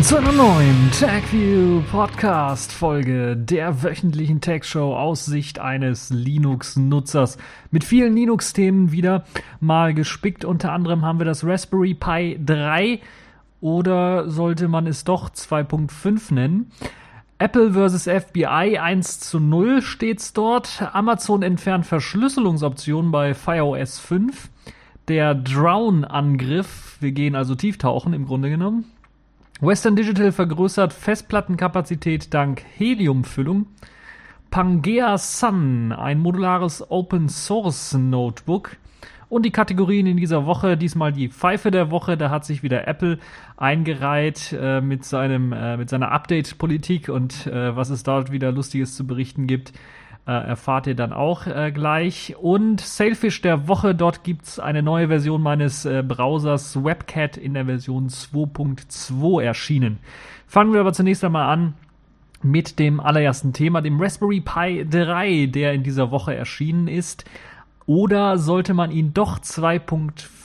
willkommen zu einer neuen TechView Podcast Folge der wöchentlichen Tech Show aus Sicht eines Linux-Nutzers. Mit vielen Linux-Themen wieder mal gespickt. Unter anderem haben wir das Raspberry Pi 3 oder sollte man es doch 2.5 nennen. Apple vs. FBI 1 zu 0 steht's dort. Amazon entfernt Verschlüsselungsoptionen bei FireOS 5. Der Drown-Angriff. Wir gehen also tieftauchen im Grunde genommen. Western Digital vergrößert Festplattenkapazität dank Heliumfüllung. Pangea Sun, ein modulares Open Source Notebook. Und die Kategorien in dieser Woche, diesmal die Pfeife der Woche, da hat sich wieder Apple eingereiht äh, mit, seinem, äh, mit seiner Update-Politik und äh, was es dort wieder Lustiges zu berichten gibt. Äh, erfahrt ihr dann auch äh, gleich. Und Sailfish der Woche, dort gibt es eine neue Version meines äh, Browsers WebCat in der Version 2.2 erschienen. Fangen wir aber zunächst einmal an mit dem allerersten Thema, dem Raspberry Pi 3, der in dieser Woche erschienen ist. Oder sollte man ihn doch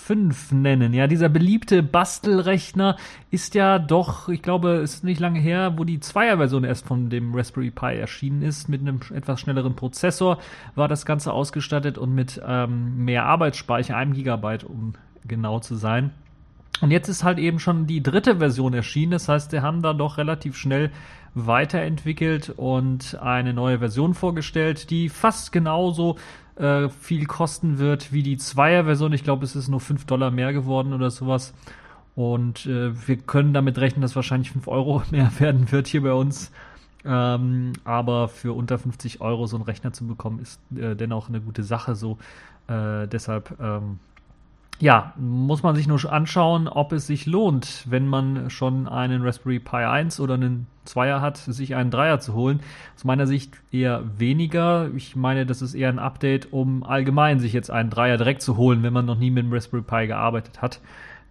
2.5 nennen? Ja, dieser beliebte Bastelrechner ist ja doch, ich glaube, es ist nicht lange her, wo die Zweier-Version erst von dem Raspberry Pi erschienen ist. Mit einem etwas schnelleren Prozessor war das Ganze ausgestattet und mit ähm, mehr Arbeitsspeicher, einem Gigabyte, um genau zu sein. Und jetzt ist halt eben schon die dritte Version erschienen. Das heißt, sie haben da doch relativ schnell weiterentwickelt und eine neue Version vorgestellt, die fast genauso äh, viel kosten wird wie die Zweier-Version. Ich glaube, es ist nur 5 Dollar mehr geworden oder sowas. Und äh, wir können damit rechnen, dass wahrscheinlich 5 Euro mehr werden wird hier bei uns. Ähm, aber für unter 50 Euro so einen Rechner zu bekommen, ist äh, dennoch eine gute Sache. So äh, deshalb ähm, ja, muss man sich nur anschauen, ob es sich lohnt, wenn man schon einen Raspberry Pi 1 oder einen Zweier hat, sich einen Dreier zu holen. Aus meiner Sicht eher weniger. Ich meine, das ist eher ein Update, um allgemein sich jetzt einen Dreier direkt zu holen, wenn man noch nie mit dem Raspberry Pi gearbeitet hat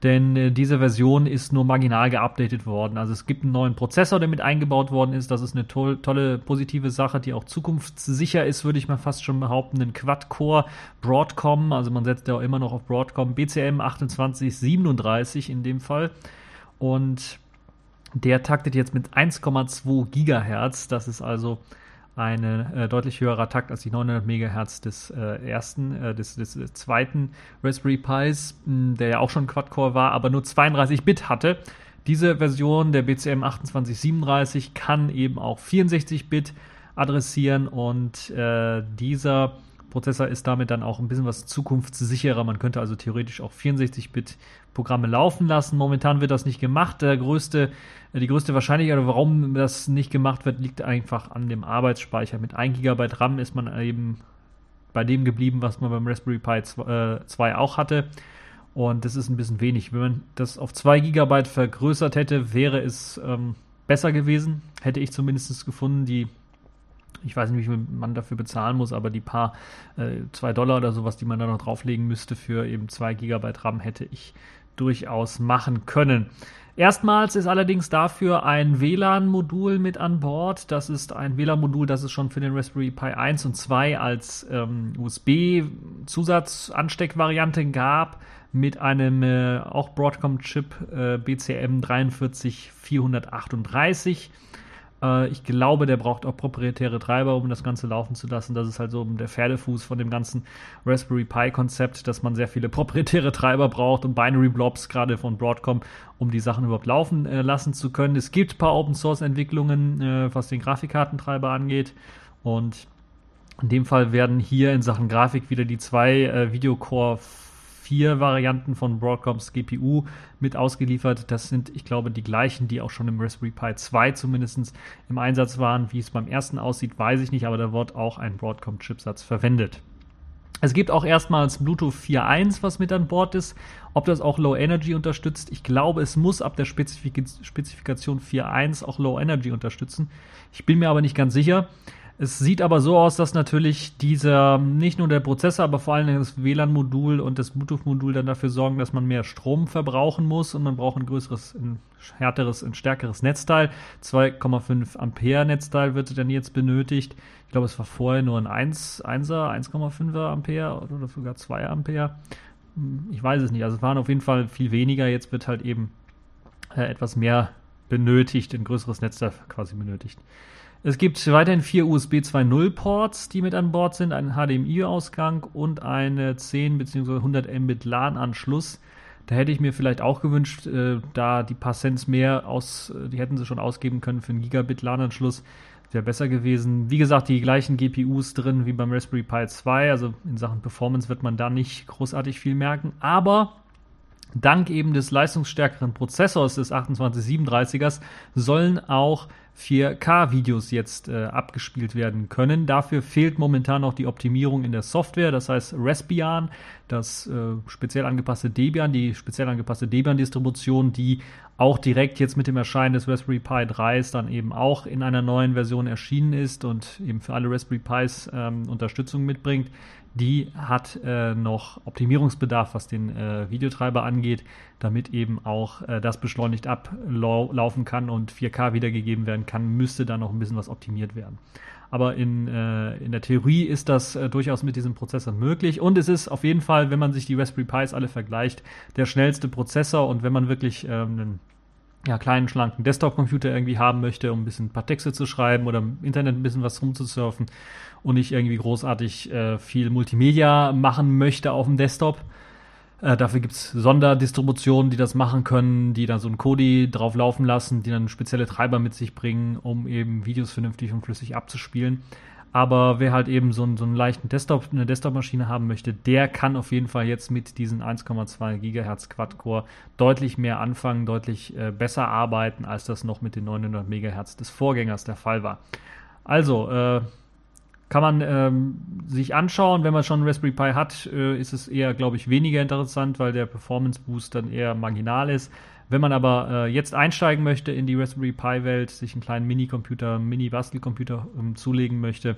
denn äh, diese Version ist nur marginal geupdatet worden. Also es gibt einen neuen Prozessor, der mit eingebaut worden ist. Das ist eine to tolle positive Sache, die auch zukunftssicher ist, würde ich mal fast schon behaupten. Ein Quad-Core Broadcom, also man setzt ja auch immer noch auf Broadcom, BCM 2837 in dem Fall. Und der taktet jetzt mit 1,2 Gigahertz. Das ist also ein äh, deutlich höherer Takt als die 900 MHz des äh, ersten, äh, des, des, zweiten Raspberry Pis, mh, der ja auch schon Quad-Core war, aber nur 32 Bit hatte. Diese Version der BCM 2837 kann eben auch 64 Bit adressieren und äh, dieser Prozessor ist damit dann auch ein bisschen was zukunftssicherer. Man könnte also theoretisch auch 64-Bit Programme laufen lassen. Momentan wird das nicht gemacht. Der größte, die größte Wahrscheinlichkeit, warum das nicht gemacht wird, liegt einfach an dem Arbeitsspeicher. Mit 1 GB RAM ist man eben bei dem geblieben, was man beim Raspberry Pi 2 äh, auch hatte. Und das ist ein bisschen wenig. Wenn man das auf 2 GB vergrößert hätte, wäre es ähm, besser gewesen. Hätte ich zumindest gefunden. Die ich weiß nicht, wie viel man dafür bezahlen muss, aber die paar äh, zwei Dollar oder sowas, die man da noch drauflegen müsste für eben zwei Gigabyte RAM, hätte ich durchaus machen können. Erstmals ist allerdings dafür ein WLAN-Modul mit an Bord. Das ist ein WLAN-Modul, das es schon für den Raspberry Pi 1 und 2 als ähm, USB-Zusatzansteckvariante gab mit einem äh, auch Broadcom-Chip äh, BCM 43438. Äh, ich glaube, der braucht auch proprietäre Treiber, um das Ganze laufen zu lassen. Das ist halt so der Pferdefuß von dem ganzen Raspberry Pi-Konzept, dass man sehr viele proprietäre Treiber braucht und Binary Blobs, gerade von Broadcom, um die Sachen überhaupt laufen äh, lassen zu können. Es gibt ein paar Open-Source-Entwicklungen, äh, was den Grafikkartentreiber angeht. Und in dem Fall werden hier in Sachen Grafik wieder die zwei äh, Videocore vier Varianten von Broadcoms GPU mit ausgeliefert. Das sind, ich glaube, die gleichen, die auch schon im Raspberry Pi 2 zumindest im Einsatz waren. Wie es beim ersten aussieht, weiß ich nicht, aber da wird auch ein Broadcom-Chipsatz verwendet. Es gibt auch erstmals Bluetooth 4.1, was mit an Bord ist. Ob das auch Low Energy unterstützt, ich glaube, es muss ab der Spezifik Spezifikation 4.1 auch Low Energy unterstützen. Ich bin mir aber nicht ganz sicher. Es sieht aber so aus, dass natürlich dieser, nicht nur der Prozessor, aber vor allem das WLAN-Modul und das Bluetooth-Modul dann dafür sorgen, dass man mehr Strom verbrauchen muss und man braucht ein größeres, ein härteres, ein stärkeres Netzteil. 2,5 Ampere Netzteil wird dann jetzt benötigt. Ich glaube, es war vorher nur ein 1, 1er, 1,5er Ampere oder sogar 2 Ampere. Ich weiß es nicht. Also es waren auf jeden Fall viel weniger. Jetzt wird halt eben äh, etwas mehr benötigt, ein größeres Netz da quasi benötigt. Es gibt weiterhin vier USB 2.0 Ports, die mit an Bord sind, einen HDMI-Ausgang und eine 10 bzw. 100 Mbit LAN-Anschluss. Da hätte ich mir vielleicht auch gewünscht, äh, da die paar Cents mehr aus, äh, die hätten sie schon ausgeben können für einen Gigabit LAN-Anschluss. Wäre besser gewesen. Wie gesagt, die gleichen GPUs drin wie beim Raspberry Pi 2. Also in Sachen Performance wird man da nicht großartig viel merken. Aber dank eben des leistungsstärkeren Prozessors des 2837ers sollen auch 4K-Videos jetzt äh, abgespielt werden können. Dafür fehlt momentan noch die Optimierung in der Software, das heißt Raspbian, das äh, speziell angepasste Debian, die speziell angepasste Debian-Distribution, die auch direkt jetzt mit dem Erscheinen des Raspberry Pi 3 dann eben auch in einer neuen Version erschienen ist und eben für alle Raspberry Pis ähm, Unterstützung mitbringt die hat äh, noch Optimierungsbedarf, was den äh, Videotreiber angeht, damit eben auch äh, das beschleunigt ablaufen kann und 4K wiedergegeben werden kann, müsste da noch ein bisschen was optimiert werden. Aber in, äh, in der Theorie ist das äh, durchaus mit diesem Prozessor möglich. Und es ist auf jeden Fall, wenn man sich die Raspberry Pis alle vergleicht, der schnellste Prozessor. Und wenn man wirklich ähm, einen ja, kleinen, schlanken Desktop-Computer irgendwie haben möchte, um ein bisschen ein paar Texte zu schreiben oder im Internet ein bisschen was rumzusurfen und nicht irgendwie großartig äh, viel Multimedia machen möchte auf dem Desktop. Äh, dafür gibt's Sonderdistributionen, die das machen können, die dann so ein Kodi drauf laufen lassen, die dann spezielle Treiber mit sich bringen, um eben Videos vernünftig und flüssig abzuspielen. Aber wer halt eben so einen, so einen leichten Desktop, eine Desktop-Maschine haben möchte, der kann auf jeden Fall jetzt mit diesen 1,2 GHz Quad-Core deutlich mehr anfangen, deutlich äh, besser arbeiten, als das noch mit den 900 MHz des Vorgängers der Fall war. Also, äh, kann man ähm, sich anschauen, wenn man schon einen Raspberry Pi hat, äh, ist es eher, glaube ich, weniger interessant, weil der Performance Boost dann eher marginal ist. Wenn man aber äh, jetzt einsteigen möchte in die Raspberry Pi Welt, sich einen kleinen Mini-Computer, Mini-Bastelcomputer ähm, zulegen möchte,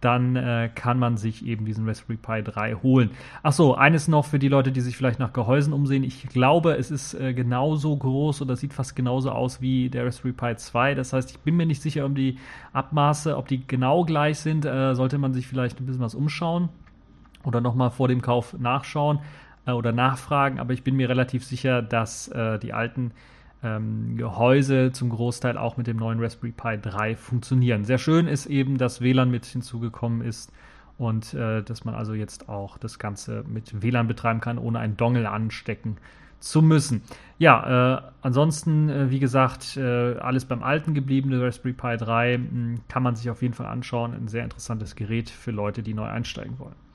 dann äh, kann man sich eben diesen Raspberry Pi 3 holen. Achso, eines noch für die Leute, die sich vielleicht nach Gehäusen umsehen. Ich glaube, es ist äh, genauso groß oder sieht fast genauso aus wie der Raspberry Pi 2. Das heißt, ich bin mir nicht sicher um die Abmaße, ob die genau gleich sind. Äh, sollte man sich vielleicht ein bisschen was umschauen oder nochmal vor dem Kauf nachschauen äh, oder nachfragen, aber ich bin mir relativ sicher, dass äh, die alten ähm, Gehäuse zum Großteil auch mit dem neuen Raspberry Pi 3 funktionieren. Sehr schön ist eben, dass WLAN mit hinzugekommen ist und äh, dass man also jetzt auch das Ganze mit WLAN betreiben kann, ohne einen Dongle anstecken zu müssen. Ja, äh, ansonsten, äh, wie gesagt, äh, alles beim Alten geblieben. Der Raspberry Pi 3 mh, hm, kann man sich auf jeden Fall anschauen. Ein sehr interessantes Gerät für Leute, die neu einsteigen wollen.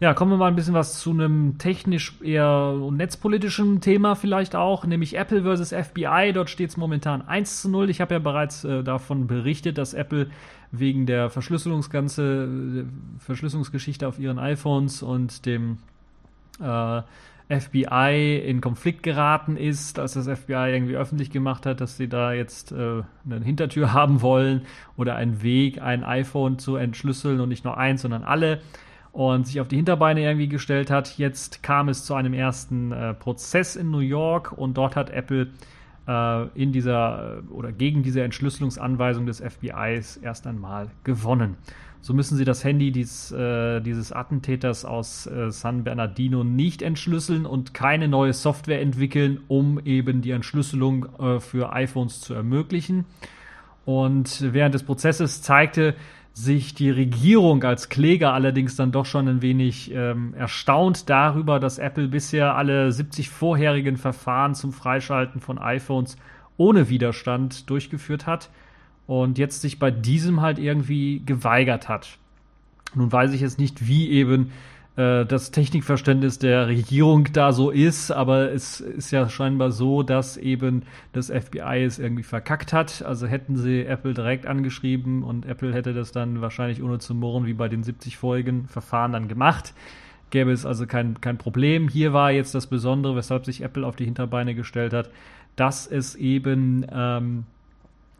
Ja, kommen wir mal ein bisschen was zu einem technisch eher netzpolitischen Thema vielleicht auch, nämlich Apple versus FBI. Dort steht es momentan 1 zu 0. Ich habe ja bereits äh, davon berichtet, dass Apple wegen der Verschlüsselungsganze, äh, Verschlüsselungsgeschichte auf ihren iPhones und dem äh, FBI in Konflikt geraten ist, als das FBI irgendwie öffentlich gemacht hat, dass sie da jetzt äh, eine Hintertür haben wollen oder einen Weg, ein iPhone zu entschlüsseln und nicht nur eins, sondern alle und sich auf die Hinterbeine irgendwie gestellt hat. Jetzt kam es zu einem ersten äh, Prozess in New York und dort hat Apple äh, in dieser äh, oder gegen diese Entschlüsselungsanweisung des FBIs erst einmal gewonnen. So müssen sie das Handy dies, äh, dieses Attentäters aus äh, San Bernardino nicht entschlüsseln und keine neue Software entwickeln, um eben die Entschlüsselung äh, für iPhones zu ermöglichen. Und während des Prozesses zeigte sich die Regierung als Kläger allerdings dann doch schon ein wenig ähm, erstaunt darüber, dass Apple bisher alle 70 vorherigen Verfahren zum Freischalten von iPhones ohne Widerstand durchgeführt hat und jetzt sich bei diesem halt irgendwie geweigert hat. Nun weiß ich jetzt nicht, wie eben äh, das Technikverständnis der Regierung da so ist, aber es ist ja scheinbar so, dass eben das FBI es irgendwie verkackt hat. Also hätten sie Apple direkt angeschrieben und Apple hätte das dann wahrscheinlich ohne zu murren wie bei den 70 vorigen Verfahren dann gemacht. Gäbe es also kein, kein Problem. Hier war jetzt das Besondere, weshalb sich Apple auf die Hinterbeine gestellt hat, dass es eben ähm,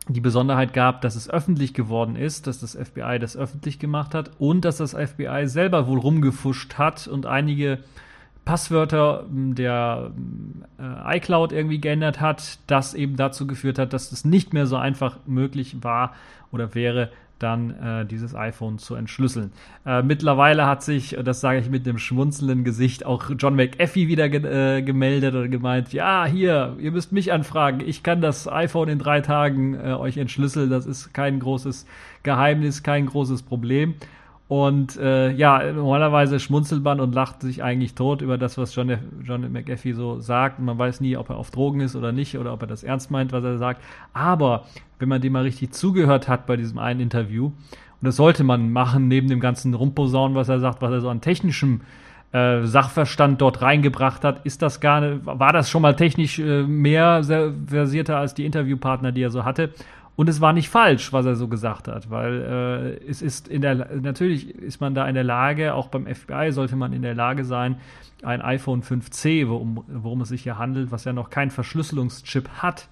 die Besonderheit gab, dass es öffentlich geworden ist, dass das FBI das öffentlich gemacht hat und dass das FBI selber wohl rumgefuscht hat und einige Passwörter der äh, iCloud irgendwie geändert hat, das eben dazu geführt hat, dass es nicht mehr so einfach möglich war oder wäre, dann äh, dieses iPhone zu entschlüsseln. Äh, mittlerweile hat sich, das sage ich mit einem schmunzelnden Gesicht, auch John McAfee wieder ge äh, gemeldet und gemeint, ja, hier, ihr müsst mich anfragen, ich kann das iPhone in drei Tagen äh, euch entschlüsseln, das ist kein großes Geheimnis, kein großes Problem. Und äh, ja, normalerweise schmunzelt man und lacht sich eigentlich tot über das, was John, John McAfee so sagt. Man weiß nie, ob er auf Drogen ist oder nicht oder ob er das ernst meint, was er sagt. Aber wenn man dem mal richtig zugehört hat bei diesem einen Interview, und das sollte man machen, neben dem ganzen Rumposaunen, was er sagt, was er so an technischem äh, Sachverstand dort reingebracht hat, ist das gar war das schon mal technisch äh, mehr versierter als die Interviewpartner, die er so hatte. Und es war nicht falsch, was er so gesagt hat, weil äh, es ist in der natürlich ist man da in der Lage, auch beim FBI sollte man in der Lage sein, ein iPhone 5C, worum, worum es sich hier handelt, was ja noch kein Verschlüsselungschip hat,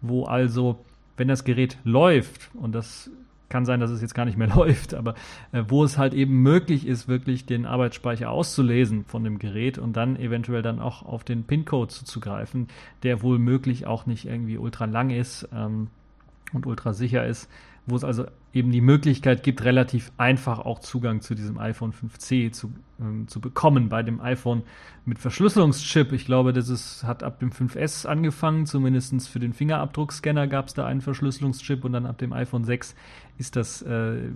wo also, wenn das Gerät läuft, und das kann sein, dass es jetzt gar nicht mehr läuft, aber äh, wo es halt eben möglich ist, wirklich den Arbeitsspeicher auszulesen von dem Gerät und dann eventuell dann auch auf den PIN-Code zuzugreifen, der wohl möglich auch nicht irgendwie ultra lang ist. Ähm, und ultra sicher ist, wo es also eben die Möglichkeit gibt, relativ einfach auch Zugang zu diesem iPhone 5C zu, ähm, zu bekommen. Bei dem iPhone mit Verschlüsselungschip, ich glaube, das ist, hat ab dem 5S angefangen, zumindest für den Fingerabdruckscanner gab es da einen Verschlüsselungschip und dann ab dem iPhone 6 ist das äh,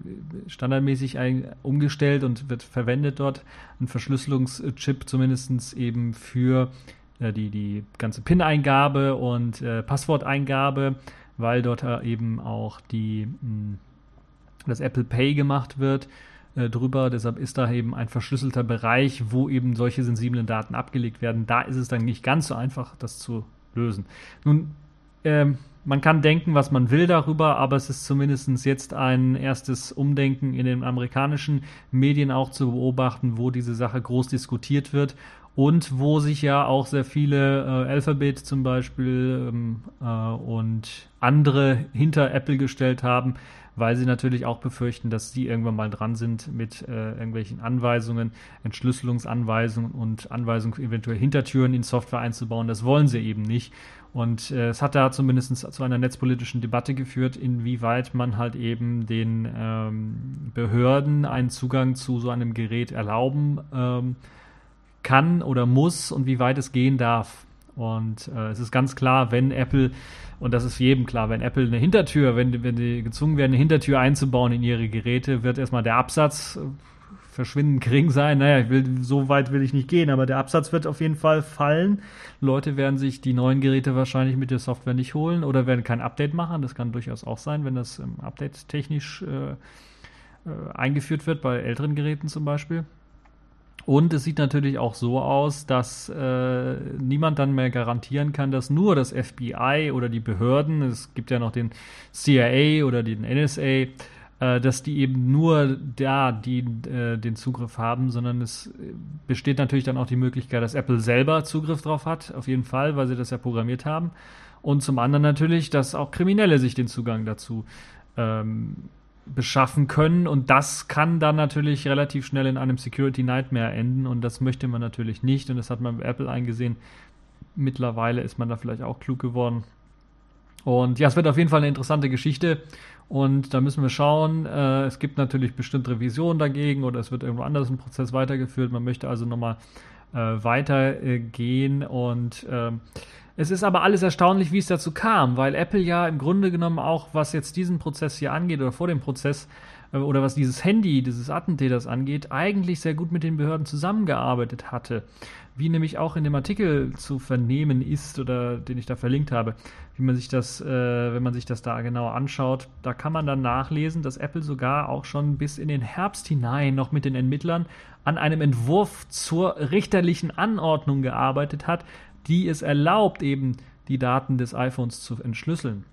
standardmäßig ein, umgestellt und wird verwendet dort. Ein Verschlüsselungschip zumindest eben für äh, die, die ganze PIN-Eingabe und äh, Passworteingabe weil dort eben auch die, hm, das Apple Pay gemacht wird äh, drüber. Deshalb ist da eben ein verschlüsselter Bereich, wo eben solche sensiblen Daten abgelegt werden. Da ist es dann nicht ganz so einfach, das zu lösen. Nun, ähm, man kann denken, was man will darüber, aber es ist zumindest jetzt ein erstes Umdenken in den amerikanischen Medien auch zu beobachten, wo diese Sache groß diskutiert wird und wo sich ja auch sehr viele äh, Alphabet zum Beispiel ähm, äh, und andere hinter Apple gestellt haben, weil sie natürlich auch befürchten, dass sie irgendwann mal dran sind mit äh, irgendwelchen Anweisungen, Entschlüsselungsanweisungen und Anweisungen eventuell Hintertüren in Software einzubauen. Das wollen sie eben nicht. Und äh, es hat da zumindest zu einer netzpolitischen Debatte geführt, inwieweit man halt eben den ähm, Behörden einen Zugang zu so einem Gerät erlauben ähm, kann oder muss und wie weit es gehen darf. Und äh, es ist ganz klar, wenn Apple, und das ist jedem klar, wenn Apple eine Hintertür, wenn, wenn die gezwungen werden, eine Hintertür einzubauen in ihre Geräte, wird erstmal der Absatz äh, verschwindend gering sein. Naja, will, so weit will ich nicht gehen, aber der Absatz wird auf jeden Fall fallen. Leute werden sich die neuen Geräte wahrscheinlich mit der Software nicht holen oder werden kein Update machen. Das kann durchaus auch sein, wenn das ähm, Update technisch äh, äh, eingeführt wird, bei älteren Geräten zum Beispiel. Und es sieht natürlich auch so aus, dass äh, niemand dann mehr garantieren kann, dass nur das FBI oder die Behörden, es gibt ja noch den CIA oder den NSA, äh, dass die eben nur da die, äh, den Zugriff haben, sondern es besteht natürlich dann auch die Möglichkeit, dass Apple selber Zugriff drauf hat, auf jeden Fall, weil sie das ja programmiert haben. Und zum anderen natürlich, dass auch Kriminelle sich den Zugang dazu ähm, beschaffen können und das kann dann natürlich relativ schnell in einem Security Nightmare enden und das möchte man natürlich nicht und das hat man bei Apple eingesehen. Mittlerweile ist man da vielleicht auch klug geworden. Und ja, es wird auf jeden Fall eine interessante Geschichte und da müssen wir schauen. Äh, es gibt natürlich bestimmte Revisionen dagegen oder es wird irgendwo anders ein Prozess weitergeführt. Man möchte also nochmal äh, weitergehen und äh, es ist aber alles erstaunlich, wie es dazu kam, weil Apple ja im Grunde genommen auch, was jetzt diesen Prozess hier angeht oder vor dem Prozess äh, oder was dieses Handy, dieses Attentäters angeht, eigentlich sehr gut mit den Behörden zusammengearbeitet hatte. Wie nämlich auch in dem Artikel zu vernehmen ist oder den ich da verlinkt habe, wie man sich das, äh, wenn man sich das da genauer anschaut, da kann man dann nachlesen, dass Apple sogar auch schon bis in den Herbst hinein noch mit den Ermittlern an einem Entwurf zur richterlichen Anordnung gearbeitet hat, die es erlaubt, eben die Daten des iPhones zu entschlüsseln.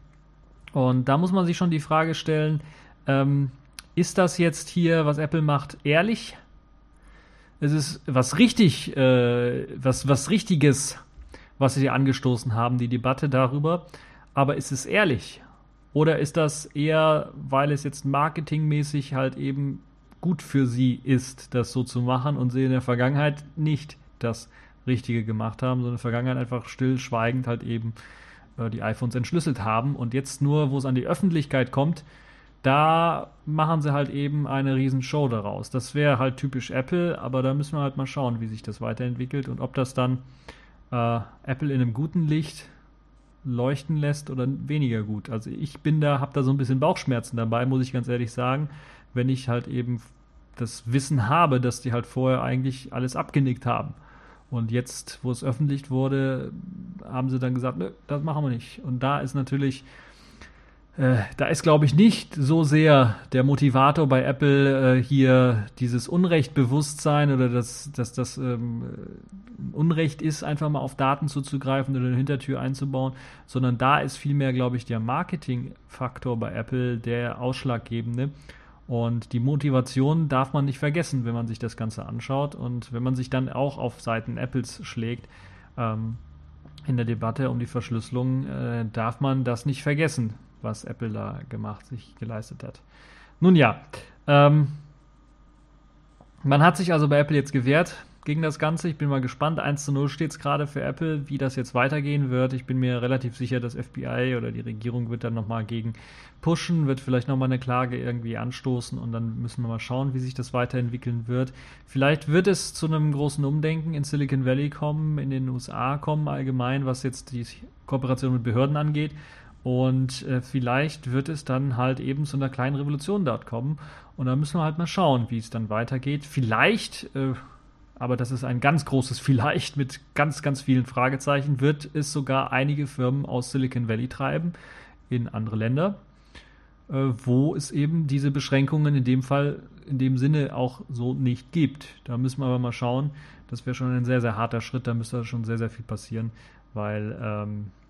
Und da muss man sich schon die Frage stellen, ähm, ist das jetzt hier, was Apple macht, ehrlich? Es ist was richtig, äh, was, was Richtiges, was sie angestoßen haben, die Debatte darüber. Aber ist es ehrlich? Oder ist das eher, weil es jetzt marketingmäßig halt eben gut für sie ist, das so zu machen und sie in der Vergangenheit nicht das Richtige gemacht haben, sondern in der Vergangenheit einfach stillschweigend halt eben äh, die iPhones entschlüsselt haben. Und jetzt nur, wo es an die Öffentlichkeit kommt, da machen sie halt eben eine riesen Show daraus. Das wäre halt typisch Apple, aber da müssen wir halt mal schauen, wie sich das weiterentwickelt und ob das dann äh, Apple in einem guten Licht leuchten lässt oder weniger gut. Also ich bin da, habe da so ein bisschen Bauchschmerzen dabei, muss ich ganz ehrlich sagen, wenn ich halt eben das Wissen habe, dass die halt vorher eigentlich alles abgenickt haben. Und jetzt, wo es öffentlich wurde, haben sie dann gesagt, nö, das machen wir nicht. Und da ist natürlich äh, da ist, glaube ich, nicht so sehr der Motivator bei Apple äh, hier dieses Unrechtbewusstsein oder dass das, das ähm, Unrecht ist, einfach mal auf Daten zuzugreifen oder eine Hintertür einzubauen, sondern da ist vielmehr, glaube ich, der Marketingfaktor bei Apple der ausschlaggebende. Und die Motivation darf man nicht vergessen, wenn man sich das Ganze anschaut und wenn man sich dann auch auf Seiten Apples schlägt. Ähm, in der Debatte um die Verschlüsselung äh, darf man das nicht vergessen was Apple da gemacht, sich geleistet hat. Nun ja, ähm, man hat sich also bei Apple jetzt gewehrt gegen das Ganze. Ich bin mal gespannt. 1 zu 0 steht es gerade für Apple, wie das jetzt weitergehen wird. Ich bin mir relativ sicher, das FBI oder die Regierung wird dann nochmal gegen pushen, wird vielleicht nochmal eine Klage irgendwie anstoßen und dann müssen wir mal schauen, wie sich das weiterentwickeln wird. Vielleicht wird es zu einem großen Umdenken in Silicon Valley kommen, in den USA kommen allgemein, was jetzt die Kooperation mit Behörden angeht. Und äh, vielleicht wird es dann halt eben zu einer kleinen Revolution dort kommen. Und da müssen wir halt mal schauen, wie es dann weitergeht. Vielleicht, äh, aber das ist ein ganz großes Vielleicht mit ganz, ganz vielen Fragezeichen, wird es sogar einige Firmen aus Silicon Valley treiben in andere Länder, äh, wo es eben diese Beschränkungen in dem Fall, in dem Sinne auch so nicht gibt. Da müssen wir aber mal schauen. Das wäre schon ein sehr, sehr harter Schritt. Da müsste schon sehr, sehr viel passieren, weil ähm, äh,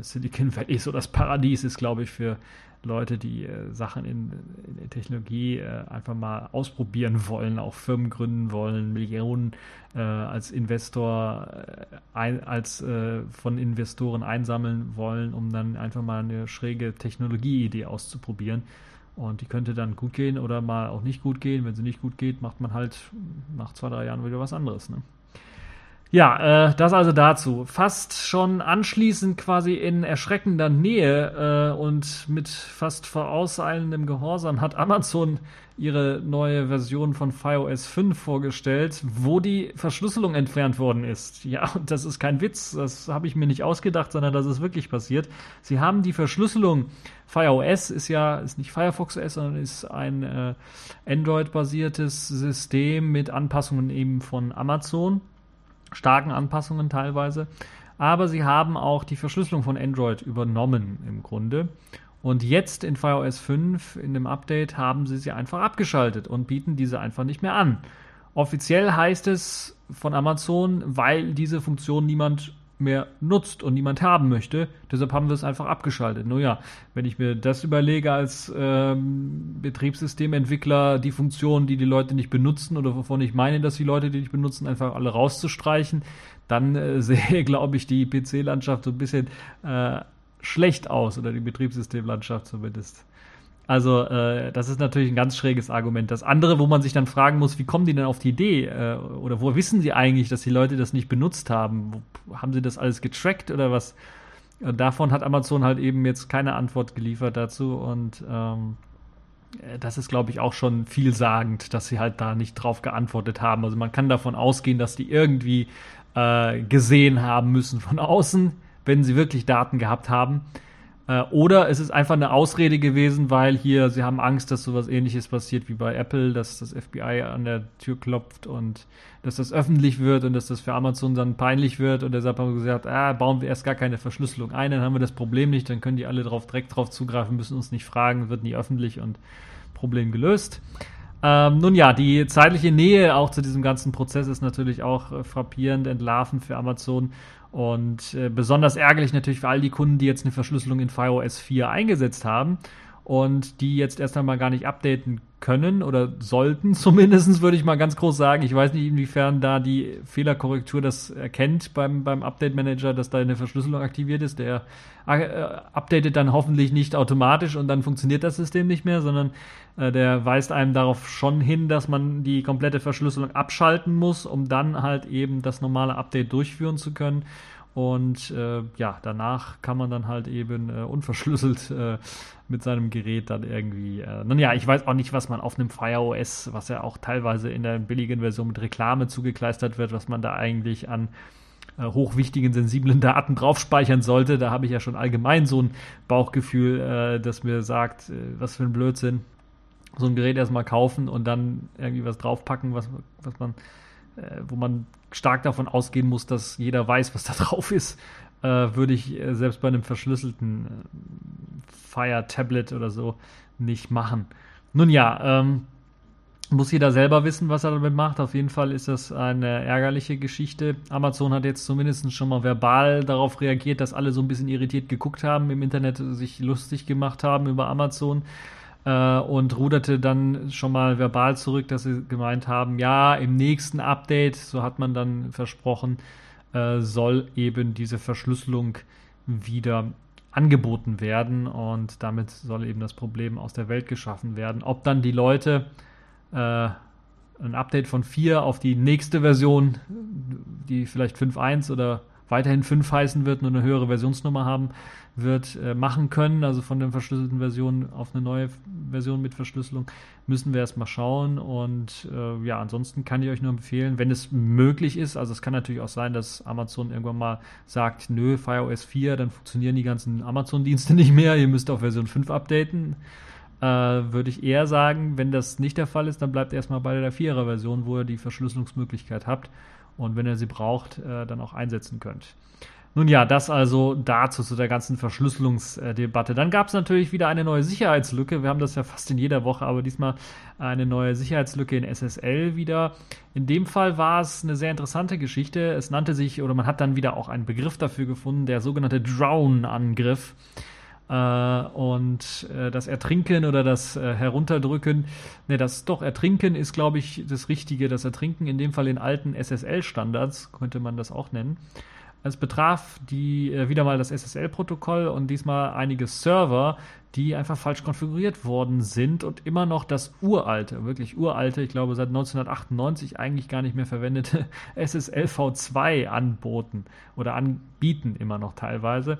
Silicon Valley so das Paradies ist, glaube ich, für Leute, die äh, Sachen in, in Technologie äh, einfach mal ausprobieren wollen, auch Firmen gründen wollen, Millionen äh, als Investor, äh, ein, als äh, von Investoren einsammeln wollen, um dann einfach mal eine schräge Technologieidee auszuprobieren. Und die könnte dann gut gehen oder mal auch nicht gut gehen. Wenn sie nicht gut geht, macht man halt nach zwei, drei Jahren wieder was anderes. Ne? Ja, äh, das also dazu. Fast schon anschließend quasi in erschreckender Nähe äh, und mit fast vorauseilendem Gehorsam hat Amazon ihre neue Version von FiOS 5 vorgestellt, wo die Verschlüsselung entfernt worden ist. Ja, und das ist kein Witz, das habe ich mir nicht ausgedacht, sondern das ist wirklich passiert. Sie haben die Verschlüsselung, FiOS ist ja, ist nicht Firefox OS, sondern ist ein äh, Android-basiertes System mit Anpassungen eben von Amazon starken Anpassungen teilweise. Aber sie haben auch die Verschlüsselung von Android übernommen im Grunde. Und jetzt in FireOS 5 in dem Update haben sie sie einfach abgeschaltet und bieten diese einfach nicht mehr an. Offiziell heißt es von Amazon, weil diese Funktion niemand mehr nutzt und niemand haben möchte. Deshalb haben wir es einfach abgeschaltet. Nur ja, wenn ich mir das überlege als ähm, Betriebssystementwickler, die Funktionen, die die Leute nicht benutzen oder wovon ich meine, dass die Leute, die nicht benutzen, einfach alle rauszustreichen, dann äh, sehe, glaube ich, die PC-Landschaft so ein bisschen äh, schlecht aus oder die Betriebssystemlandschaft zumindest. Also äh, das ist natürlich ein ganz schräges Argument. Das andere, wo man sich dann fragen muss, wie kommen die denn auf die Idee? Äh, oder wo wissen sie eigentlich, dass die Leute das nicht benutzt haben? Wo, haben sie das alles getrackt oder was? Und davon hat Amazon halt eben jetzt keine Antwort geliefert dazu. Und ähm, äh, das ist, glaube ich, auch schon vielsagend, dass sie halt da nicht drauf geantwortet haben. Also man kann davon ausgehen, dass die irgendwie äh, gesehen haben müssen von außen, wenn sie wirklich Daten gehabt haben. Äh, oder es ist einfach eine Ausrede gewesen, weil hier sie haben Angst, dass sowas ähnliches passiert wie bei Apple, dass das FBI an der Tür klopft und dass das öffentlich wird und dass das für Amazon dann peinlich wird und deshalb haben wir gesagt, ah, bauen wir erst gar keine Verschlüsselung ein, dann haben wir das Problem nicht, dann können die alle drauf, direkt drauf zugreifen, müssen uns nicht fragen, wird nie öffentlich und Problem gelöst. Ähm, nun ja, die zeitliche Nähe auch zu diesem ganzen Prozess ist natürlich auch äh, frappierend, entlarvend für Amazon und äh, besonders ärgerlich natürlich für all die Kunden, die jetzt eine Verschlüsselung in FireOS 4 eingesetzt haben und die jetzt erst einmal gar nicht updaten können oder sollten, zumindest würde ich mal ganz groß sagen. Ich weiß nicht, inwiefern da die Fehlerkorrektur das erkennt beim, beim Update Manager, dass da eine Verschlüsselung aktiviert ist. Der äh, updatet dann hoffentlich nicht automatisch und dann funktioniert das System nicht mehr, sondern äh, der weist einem darauf schon hin, dass man die komplette Verschlüsselung abschalten muss, um dann halt eben das normale Update durchführen zu können. Und äh, ja, danach kann man dann halt eben äh, unverschlüsselt äh, mit seinem Gerät dann irgendwie. Äh, nun ja, ich weiß auch nicht, was man auf einem Fire OS, was ja auch teilweise in der billigen Version mit Reklame zugekleistert wird, was man da eigentlich an äh, hochwichtigen, sensiblen Daten drauf speichern sollte. Da habe ich ja schon allgemein so ein Bauchgefühl, äh, das mir sagt, äh, was für ein Blödsinn. So ein Gerät erstmal kaufen und dann irgendwie was draufpacken, was, was man wo man stark davon ausgehen muss, dass jeder weiß, was da drauf ist, äh, würde ich äh, selbst bei einem verschlüsselten äh, Fire Tablet oder so nicht machen. Nun ja, ähm, muss jeder selber wissen, was er damit macht. Auf jeden Fall ist das eine ärgerliche Geschichte. Amazon hat jetzt zumindest schon mal verbal darauf reagiert, dass alle so ein bisschen irritiert geguckt haben, im Internet sich lustig gemacht haben über Amazon äh, und ruderte dann schon mal verbal zurück, dass sie gemeint haben, ja, im nächsten Update, so hat man dann versprochen, äh, soll eben diese Verschlüsselung wieder angeboten werden und damit soll eben das Problem aus der Welt geschaffen werden. Ob dann die Leute äh, ein Update von 4 auf die nächste Version, die vielleicht 5.1 oder weiterhin 5 heißen wird, nur eine höhere Versionsnummer haben wird, äh, machen können. Also von der verschlüsselten Version auf eine neue Version mit Verschlüsselung müssen wir erstmal schauen. Und äh, ja, ansonsten kann ich euch nur empfehlen, wenn es möglich ist, also es kann natürlich auch sein, dass Amazon irgendwann mal sagt, nö, Fire OS 4, dann funktionieren die ganzen Amazon-Dienste nicht mehr, ihr müsst auf Version 5 updaten. Äh, würde ich eher sagen, wenn das nicht der Fall ist, dann bleibt erstmal bei der 4er Version, wo ihr die Verschlüsselungsmöglichkeit habt und wenn ihr sie braucht, äh, dann auch einsetzen könnt. Nun ja, das also dazu zu der ganzen Verschlüsselungsdebatte. Dann gab es natürlich wieder eine neue Sicherheitslücke. Wir haben das ja fast in jeder Woche, aber diesmal eine neue Sicherheitslücke in SSL wieder. In dem Fall war es eine sehr interessante Geschichte. Es nannte sich, oder man hat dann wieder auch einen Begriff dafür gefunden, der sogenannte Drown-Angriff. Äh, und äh, das Ertrinken oder das äh, Herunterdrücken, ne, das doch Ertrinken ist, glaube ich, das Richtige. Das Ertrinken in dem Fall in alten SSL-Standards, könnte man das auch nennen. Es betraf die wieder mal das SSL-Protokoll und diesmal einige Server, die einfach falsch konfiguriert worden sind und immer noch das uralte, wirklich uralte, ich glaube seit 1998 eigentlich gar nicht mehr verwendete SSL V2 anboten oder anbieten immer noch teilweise.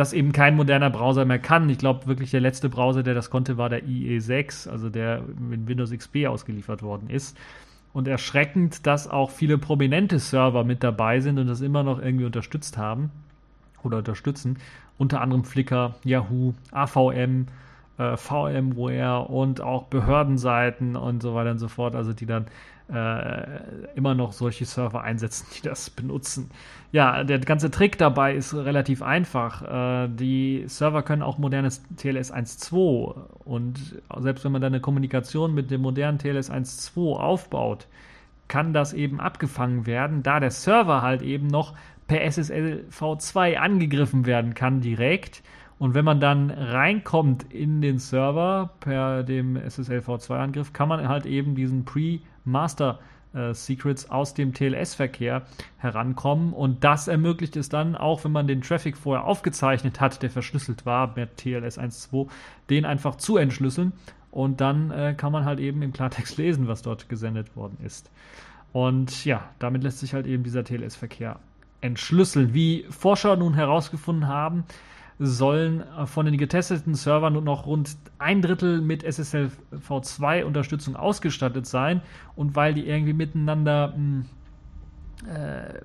Das eben kein moderner Browser mehr kann. Ich glaube wirklich der letzte Browser, der das konnte, war der IE6, also der mit Windows XP ausgeliefert worden ist und erschreckend, dass auch viele prominente Server mit dabei sind und das immer noch irgendwie unterstützt haben oder unterstützen. Unter anderem Flickr, Yahoo, AVM, äh, VMware und auch Behördenseiten und so weiter und so fort, also die dann äh, immer noch solche Server einsetzen, die das benutzen. Ja, der ganze Trick dabei ist relativ einfach. Äh, die Server können auch modernes TLS 1.2 und selbst wenn man dann eine Kommunikation mit dem modernen TLS 1.2 aufbaut, kann das eben abgefangen werden, da der Server halt eben noch per SSL V2 angegriffen werden kann direkt. Und wenn man dann reinkommt in den Server per dem SSL V2-Angriff, kann man halt eben diesen Pre- Master äh, Secrets aus dem TLS-Verkehr herankommen. Und das ermöglicht es dann, auch wenn man den Traffic vorher aufgezeichnet hat, der verschlüsselt war mit TLS 1.2, den einfach zu entschlüsseln. Und dann äh, kann man halt eben im Klartext lesen, was dort gesendet worden ist. Und ja, damit lässt sich halt eben dieser TLS-Verkehr entschlüsseln. Wie Forscher nun herausgefunden haben, sollen äh, von den getesteten Servern nur noch rund ein Drittel mit SSL V2 Unterstützung ausgestattet sein und weil die irgendwie miteinander hm, äh,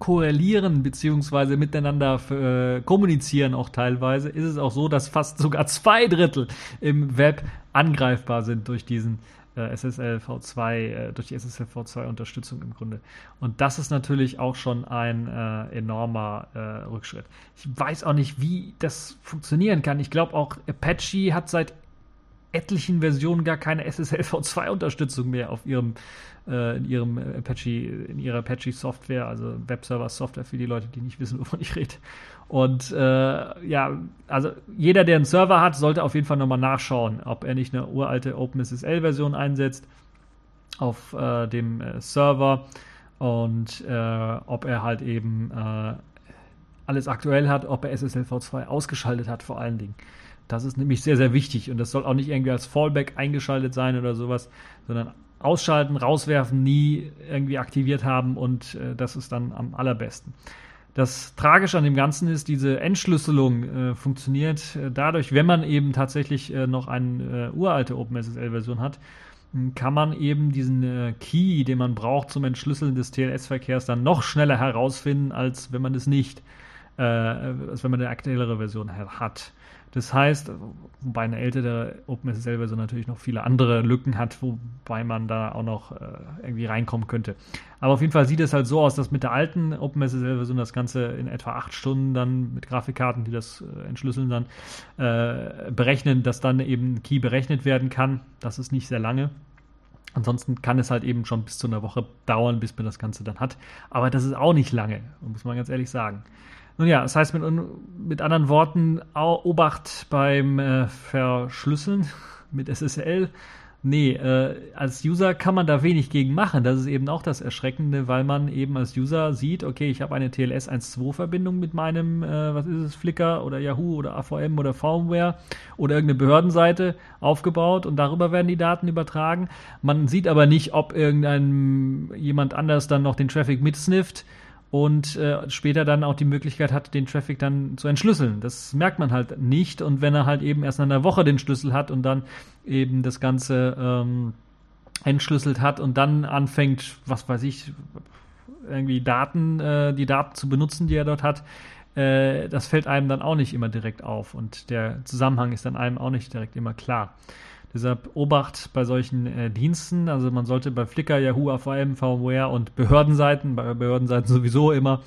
korrelieren bzw. miteinander äh, kommunizieren auch teilweise, ist es auch so, dass fast sogar zwei Drittel im Web angreifbar sind durch diesen äh, SSL V2, äh, durch die SSL V2 Unterstützung im Grunde. Und das ist natürlich auch schon ein äh, enormer äh, Rückschritt. Ich weiß auch nicht, wie das funktionieren kann. Ich glaube auch Apache hat seit etlichen Versionen gar keine SSL V2-Unterstützung mehr auf ihrem, äh, in ihrem Apache, in ihrer Apache-Software, also Webserver-Software für die Leute, die nicht wissen, wovon ich rede. Und äh, ja, also jeder, der einen Server hat, sollte auf jeden Fall nochmal nachschauen, ob er nicht eine uralte OpenSSL-Version einsetzt auf äh, dem äh, Server und äh, ob er halt eben äh, alles aktuell hat, ob er SSL V2 ausgeschaltet hat vor allen Dingen. Das ist nämlich sehr, sehr wichtig und das soll auch nicht irgendwie als Fallback eingeschaltet sein oder sowas, sondern ausschalten, rauswerfen, nie irgendwie aktiviert haben und äh, das ist dann am allerbesten. Das Tragische an dem Ganzen ist, diese Entschlüsselung äh, funktioniert äh, dadurch, wenn man eben tatsächlich äh, noch eine äh, uralte OpenSSL-Version hat, kann man eben diesen äh, Key, den man braucht zum Entschlüsseln des TLS-Verkehrs, dann noch schneller herausfinden, als wenn man es nicht, äh, als wenn man eine aktuellere Version hat. Das heißt, wobei eine ältere OpenSSL-Version natürlich noch viele andere Lücken hat, wobei man da auch noch äh, irgendwie reinkommen könnte. Aber auf jeden Fall sieht es halt so aus, dass mit der alten OpenSSL-Version das Ganze in etwa acht Stunden dann mit Grafikkarten, die das äh, entschlüsseln, dann äh, berechnen, dass dann eben Key berechnet werden kann. Das ist nicht sehr lange. Ansonsten kann es halt eben schon bis zu einer Woche dauern, bis man das Ganze dann hat. Aber das ist auch nicht lange, muss man ganz ehrlich sagen. Nun ja, das heißt mit, mit anderen Worten, Obacht beim äh, Verschlüsseln mit SSL. Nee, äh, als User kann man da wenig gegen machen. Das ist eben auch das Erschreckende, weil man eben als User sieht, okay, ich habe eine TLS 1.2-Verbindung mit meinem, äh, was ist es, Flickr oder Yahoo oder AVM oder VMware oder irgendeine Behördenseite aufgebaut und darüber werden die Daten übertragen. Man sieht aber nicht, ob irgendein jemand anders dann noch den Traffic mitsnifft und äh, später dann auch die Möglichkeit hat, den Traffic dann zu entschlüsseln. Das merkt man halt nicht. Und wenn er halt eben erst in einer Woche den Schlüssel hat und dann eben das Ganze ähm, entschlüsselt hat und dann anfängt, was weiß ich, irgendwie Daten, äh, die Daten zu benutzen, die er dort hat, äh, das fällt einem dann auch nicht immer direkt auf. Und der Zusammenhang ist dann einem auch nicht direkt immer klar. Deshalb Obacht bei solchen äh, Diensten. Also man sollte bei Flickr, Yahoo, AVM, VMware und Behördenseiten, bei Behördenseiten sowieso immer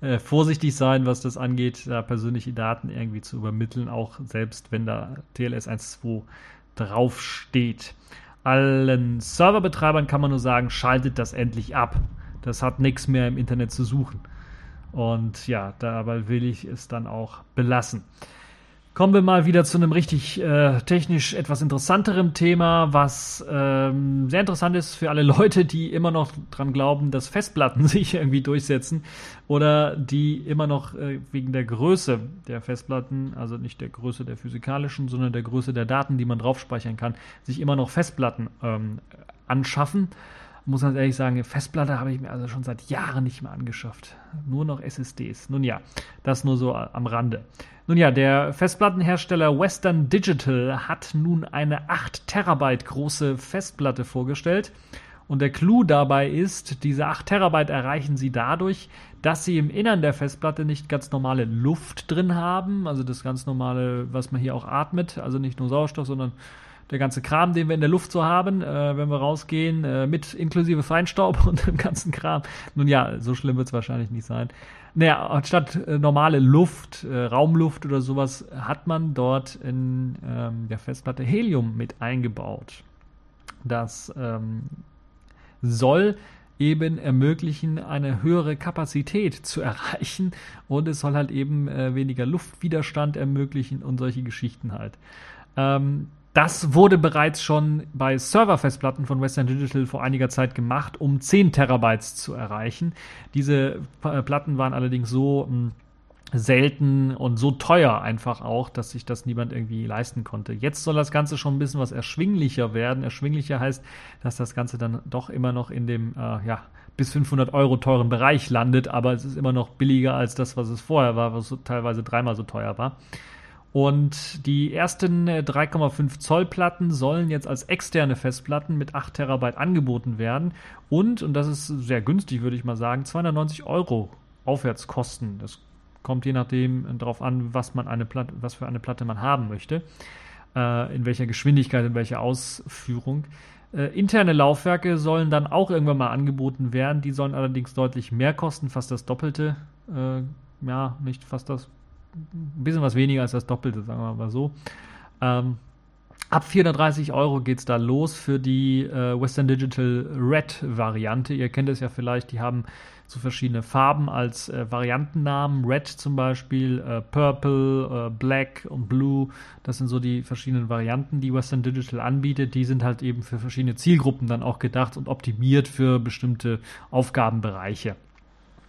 äh, vorsichtig sein, was das angeht, da persönliche Daten irgendwie zu übermitteln, auch selbst wenn da TLS 1.2 draufsteht. Allen Serverbetreibern kann man nur sagen, schaltet das endlich ab. Das hat nichts mehr im Internet zu suchen. Und ja, dabei will ich es dann auch belassen. Kommen wir mal wieder zu einem richtig äh, technisch etwas interessanterem Thema, was ähm, sehr interessant ist für alle Leute, die immer noch dran glauben, dass Festplatten sich irgendwie durchsetzen oder die immer noch äh, wegen der Größe der Festplatten, also nicht der Größe der physikalischen, sondern der Größe der Daten, die man drauf speichern kann, sich immer noch Festplatten ähm, anschaffen muss ganz ehrlich sagen, Festplatte habe ich mir also schon seit Jahren nicht mehr angeschafft. Nur noch SSDs. Nun ja, das nur so am Rande. Nun ja, der Festplattenhersteller Western Digital hat nun eine 8 Terabyte große Festplatte vorgestellt. Und der Clou dabei ist, diese 8 Terabyte erreichen sie dadurch, dass sie im Innern der Festplatte nicht ganz normale Luft drin haben, also das ganz normale, was man hier auch atmet, also nicht nur Sauerstoff, sondern der ganze Kram, den wir in der Luft so haben, äh, wenn wir rausgehen, äh, mit inklusive Feinstaub und dem ganzen Kram. Nun ja, so schlimm wird es wahrscheinlich nicht sein. Naja, anstatt äh, normale Luft, äh, Raumluft oder sowas, hat man dort in ähm, der Festplatte Helium mit eingebaut. Das ähm, soll eben ermöglichen, eine höhere Kapazität zu erreichen und es soll halt eben äh, weniger Luftwiderstand ermöglichen und solche Geschichten halt. Ähm, das wurde bereits schon bei Serverfestplatten von Western Digital vor einiger Zeit gemacht, um 10 Terabytes zu erreichen. Diese äh, Platten waren allerdings so hm, selten und so teuer einfach auch, dass sich das niemand irgendwie leisten konnte. Jetzt soll das Ganze schon ein bisschen was erschwinglicher werden. Erschwinglicher heißt, dass das Ganze dann doch immer noch in dem, äh, ja, bis 500 Euro teuren Bereich landet, aber es ist immer noch billiger als das, was es vorher war, was so teilweise dreimal so teuer war. Und die ersten 3,5 äh, Zoll Platten sollen jetzt als externe Festplatten mit 8 Terabyte angeboten werden. Und, und das ist sehr günstig, würde ich mal sagen, 290 Euro aufwärts kosten. Das kommt je nachdem darauf an, was man eine Platte, was für eine Platte man haben möchte, äh, in welcher Geschwindigkeit, in welcher Ausführung. Äh, interne Laufwerke sollen dann auch irgendwann mal angeboten werden. Die sollen allerdings deutlich mehr kosten, fast das Doppelte. Äh, ja, nicht fast das ein bisschen was weniger als das Doppelte, sagen wir mal so. Ähm, Ab 430 Euro geht es da los für die äh, Western Digital Red Variante. Ihr kennt es ja vielleicht, die haben so verschiedene Farben als äh, Variantennamen. Red zum Beispiel, äh, Purple, äh, Black und Blue. Das sind so die verschiedenen Varianten, die Western Digital anbietet. Die sind halt eben für verschiedene Zielgruppen dann auch gedacht und optimiert für bestimmte Aufgabenbereiche.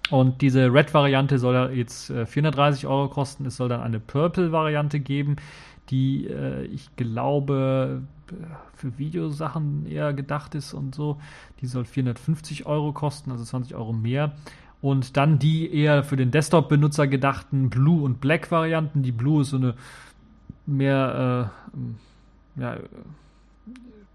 Und diese Red-Variante soll jetzt 430 äh, Euro kosten. Es soll dann eine Purple-Variante geben die äh, ich glaube für Videosachen eher gedacht ist und so. Die soll 450 Euro kosten, also 20 Euro mehr. Und dann die eher für den Desktop-Benutzer gedachten Blue- und Black-Varianten. Die Blue ist so eine mehr äh, ja,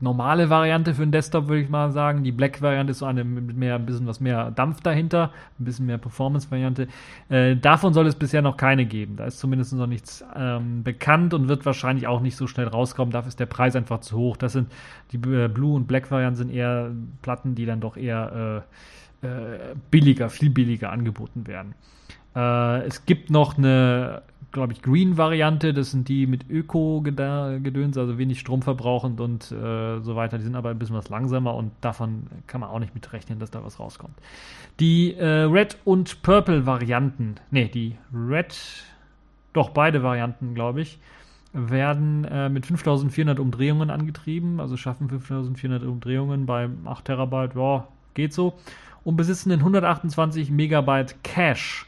normale Variante für den Desktop, würde ich mal sagen. Die Black-Variante ist so eine mit mehr, ein bisschen was mehr Dampf dahinter, ein bisschen mehr Performance-Variante. Äh, davon soll es bisher noch keine geben. Da ist zumindest noch nichts ähm, bekannt und wird wahrscheinlich auch nicht so schnell rauskommen. Dafür ist der Preis einfach zu hoch. Das sind die äh, Blue- und Black-Varianten sind eher Platten, die dann doch eher äh, äh billiger, viel billiger angeboten werden. Äh, es gibt noch eine glaube ich, Green-Variante. Das sind die mit Öko-Gedöns, also wenig Strom verbrauchend und äh, so weiter. Die sind aber ein bisschen was langsamer und davon kann man auch nicht mitrechnen, dass da was rauskommt. Die äh, Red- und Purple-Varianten, nee, die Red, doch beide Varianten, glaube ich, werden äh, mit 5400 Umdrehungen angetrieben, also schaffen 5400 Umdrehungen bei 8 Terabyte, ja, geht so, und besitzen den 128 Megabyte Cache.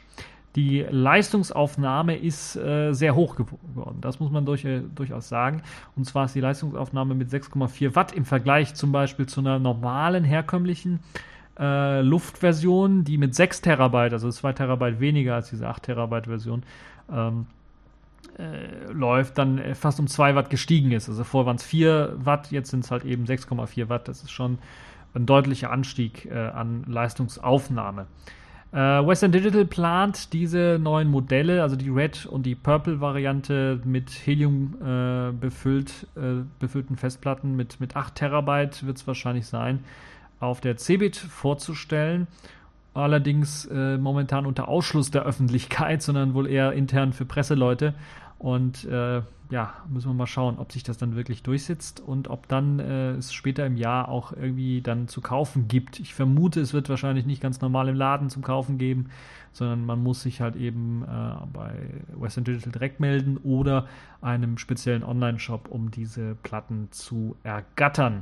Die Leistungsaufnahme ist äh, sehr hoch geworden. Das muss man durch, äh, durchaus sagen. Und zwar ist die Leistungsaufnahme mit 6,4 Watt im Vergleich zum Beispiel zu einer normalen, herkömmlichen äh, Luftversion, die mit 6 Terabyte, also 2 Terabyte weniger als diese 8 Terabyte Version, ähm, äh, läuft, dann fast um 2 Watt gestiegen ist. Also vorher waren es 4 Watt, jetzt sind es halt eben 6,4 Watt. Das ist schon ein deutlicher Anstieg äh, an Leistungsaufnahme. Äh, Western Digital plant diese neuen Modelle, also die Red und die Purple Variante mit Helium äh, befüllt, äh, befüllten Festplatten mit, mit 8 Terabyte wird es wahrscheinlich sein, auf der Cebit vorzustellen. Allerdings äh, momentan unter Ausschluss der Öffentlichkeit, sondern wohl eher intern für Presseleute. Und äh, ja, müssen wir mal schauen, ob sich das dann wirklich durchsetzt und ob dann äh, es später im Jahr auch irgendwie dann zu kaufen gibt. Ich vermute, es wird wahrscheinlich nicht ganz normal im Laden zum Kaufen geben, sondern man muss sich halt eben äh, bei Western Digital direkt melden oder einem speziellen Online-Shop, um diese Platten zu ergattern.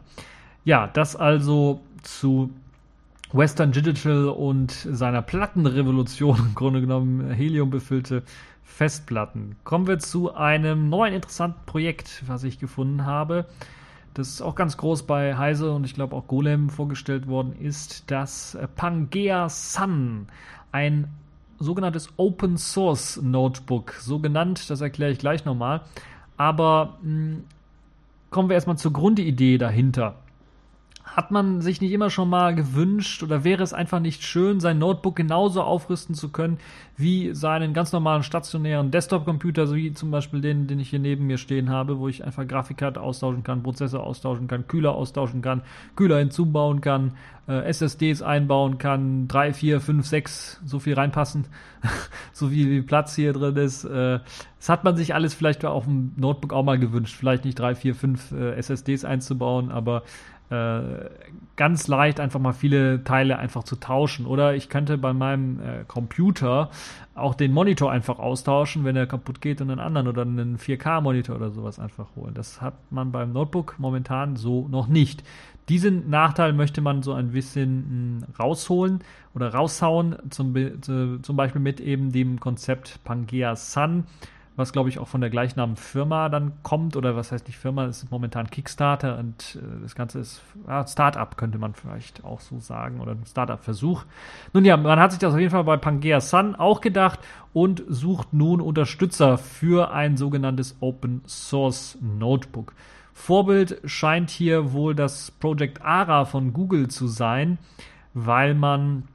Ja, das also zu Western Digital und seiner Plattenrevolution, im Grunde genommen Helium befüllte Festplatten. Kommen wir zu einem neuen interessanten Projekt, was ich gefunden habe. Das ist auch ganz groß bei Heise und ich glaube auch Golem vorgestellt worden ist, das Pangea Sun, ein sogenanntes Open Source Notebook. So genannt, das erkläre ich gleich nochmal. Aber mh, hm, kommen wir erstmal zur Grundidee dahinter. Hat man sich nicht immer schon mal gewünscht oder wäre es einfach nicht schön, sein Notebook genauso aufrüsten zu können wie seinen ganz normalen stationären Desktop-Computer, so wie zum Beispiel den, den ich hier neben mir stehen habe, wo ich einfach Grafikkarte austauschen kann, Prozessor austauschen kann, Kühler austauschen kann, Kühler hinzubauen kann, äh, SSDs einbauen kann, 3, 4, 5, 6, so viel reinpassen, so viel Platz hier drin ist. Äh, das hat man sich alles vielleicht auf dem Notebook auch mal gewünscht, vielleicht nicht 3, 4, 5 äh, SSDs einzubauen, aber äh, ganz leicht einfach mal viele Teile einfach zu tauschen. Oder ich könnte bei meinem äh, Computer auch den Monitor einfach austauschen, wenn er kaputt geht und einen anderen oder einen 4K-Monitor oder sowas einfach holen. Das hat man beim Notebook momentan so noch nicht. Diesen Nachteil möchte man so ein bisschen mh, hm, rausholen oder raushauen, zum, zum Beispiel mit eben dem Konzept Pangea Sun was glaube ich auch von der gleichnamen Firma dann kommt oder was heißt nicht Firma, es ist momentan Kickstarter und äh, das Ganze ist ja, Startup könnte man vielleicht auch so sagen oder ein Startup-Versuch. Nun ja, man hat sich das auf jeden Fall bei Pangea Sun auch gedacht und sucht nun Unterstützer für ein sogenanntes Open Source Notebook. Vorbild scheint hier wohl das Project Ara von Google zu sein, weil man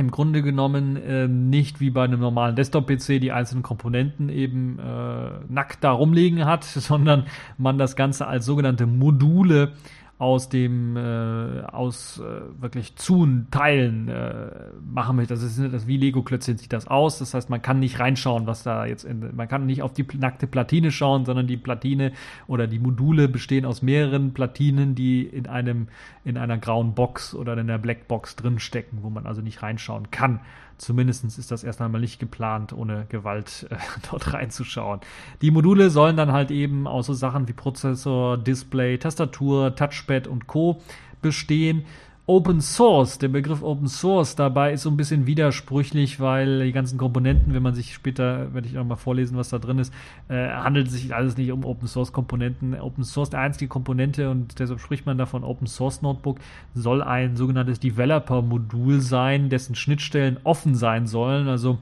im Grunde genommen äh, nicht wie bei einem normalen Desktop-PC die einzelnen Komponenten eben äh, nackt da rumliegen hat, sondern man das Ganze als sogenannte Module aus dem äh, aus äh, wirklich Zun Teilen äh, machen möchte. Das ist das wie Lego-Klötzchen sieht das aus. Das heißt, man kann nicht reinschauen, was da jetzt in, man kann nicht auf die nackte Platine schauen, sondern die Platine oder die Module bestehen aus mehreren Platinen, die in einem in einer grauen Box oder in einer Blackbox drin stecken, wo man also nicht reinschauen kann. Zumindest ist das erst einmal nicht geplant, ohne Gewalt äh, dort reinzuschauen. Die Module sollen dann halt eben aus so Sachen wie Prozessor, Display, Tastatur, Touchpad und Co. bestehen. Open Source, der Begriff Open Source dabei ist so ein bisschen widersprüchlich, weil die ganzen Komponenten, wenn man sich später, werde ich auch mal vorlesen, was da drin ist, äh, handelt sich alles nicht um Open Source Komponenten. Open Source, der einzige Komponente und deshalb spricht man davon Open Source Notebook, soll ein sogenanntes Developer Modul sein, dessen Schnittstellen offen sein sollen, also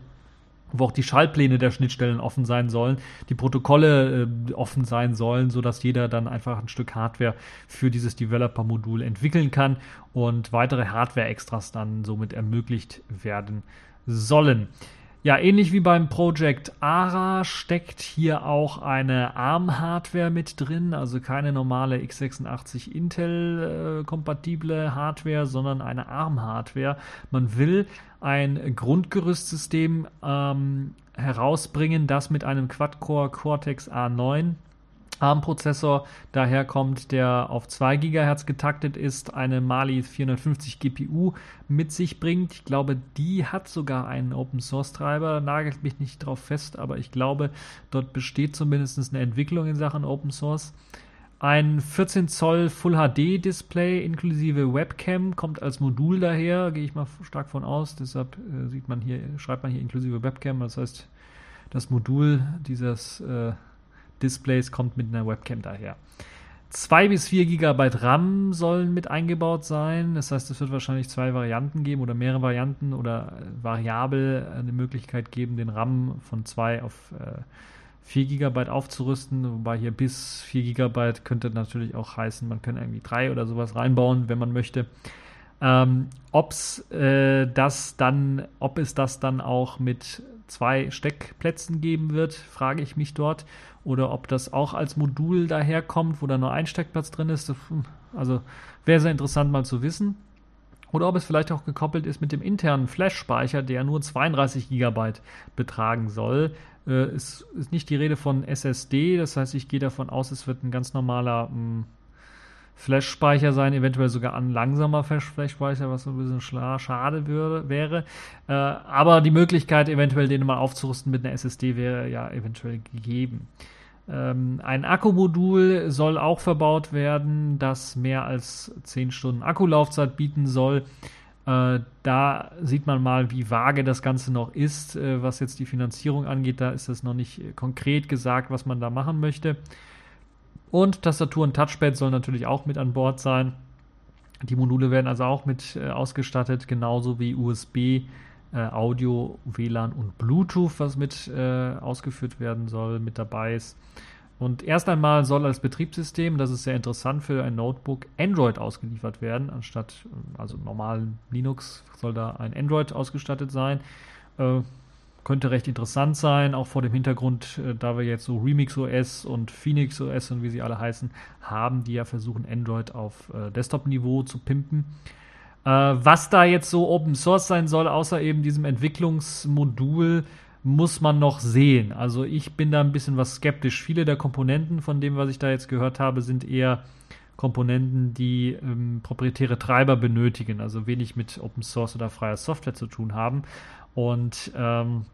wo auch die Schaltpläne der Schnittstellen offen sein sollen, die Protokolle äh, offen sein sollen, so dass jeder dann einfach ein Stück Hardware für dieses Developer-Modul entwickeln kann und weitere Hardware-Extras dann somit ermöglicht werden sollen. Ja, ähnlich wie beim Project ARA steckt hier auch eine ARM-Hardware mit drin, also keine normale x86 Intel-kompatible Hardware, sondern eine ARM-Hardware. Man will ein Grundgerüstsystem ähm, herausbringen, das mit einem Quad-Core Cortex A9 ARM-Prozessor daherkommt, der auf 2 GHz getaktet ist, eine Mali 450 GPU mit sich bringt. Ich glaube, die hat sogar einen Open-Source-Treiber, nagelt mich nicht drauf fest, aber ich glaube, dort besteht zumindest eine Entwicklung in Sachen Open Source. Ein 14 Zoll Full HD Display inklusive Webcam kommt als Modul daher, gehe ich mal stark von aus. Deshalb äh, sieht man hier, schreibt man hier inklusive Webcam. Das heißt, das Modul dieses äh, Displays kommt mit einer Webcam daher. 2 bis 4 GB RAM sollen mit eingebaut sein. Das heißt, es wird wahrscheinlich zwei Varianten geben oder mehrere Varianten oder äh, variabel eine Möglichkeit geben, den RAM von 2 auf äh, 4 GB aufzurüsten. Wobei hier bis 4 GB könnte natürlich auch heißen, man könnte irgendwie 3 oder sowas reinbauen, wenn man möchte. Ähm, ob's, äh, das dann, ob es das dann auch mit zwei Steckplätzen geben wird, frage ich mich dort. Oder ob das auch als Modul daherkommt, wo da nur ein Steckplatz drin ist. Hm, also wäre sehr interessant mal zu wissen. Oder ob es vielleicht auch gekoppelt ist mit dem internen Flash-Speicher, der nur 32 GB betragen soll. Äh, es ist nicht die Rede von SSD, das heißt, ich gehe davon aus, es wird ein ganz normaler hm, Flash-Speicher sein, eventuell sogar ein langsamer Flash-Speicher, was so ein bisschen schade würde, wäre. Äh, aber die Möglichkeit, eventuell den mal aufzurüsten mit einer SSD, wäre ja eventuell gegeben. Ähm, ein Akkumodul soll auch verbaut werden, das mehr als 10 Stunden Akkulaufzeit bieten soll. Äh, da sieht man mal, wie vage das Ganze noch ist, äh, was jetzt die Finanzierung angeht. Da ist es noch nicht konkret gesagt, was man da machen möchte. Und Tastatur und Touchpad sollen natürlich auch mit an Bord sein. Die Module werden also auch mit äh, ausgestattet, genauso wie USB, äh, Audio, WLAN und Bluetooth, was mit äh, ausgeführt werden soll, mit dabei ist. Und erst einmal soll als Betriebssystem, das ist sehr interessant für ein Notebook, Android ausgeliefert werden, anstatt also normalen Linux soll da ein Android ausgestattet sein. Äh, könnte recht interessant sein, auch vor dem Hintergrund, äh, da wir jetzt so Remix OS und Phoenix OS und wie sie alle heißen, haben, die ja versuchen, Android auf äh, Desktop-Niveau zu pimpen. Äh, was da jetzt so Open Source sein soll, außer eben diesem Entwicklungsmodul, muss man noch sehen. Also ich bin da ein bisschen was skeptisch. Viele der Komponenten von dem, was ich da jetzt gehört habe, sind eher Komponenten, die ähm, proprietäre Treiber benötigen, also wenig mit Open Source oder freier Software zu tun haben. Und ähm,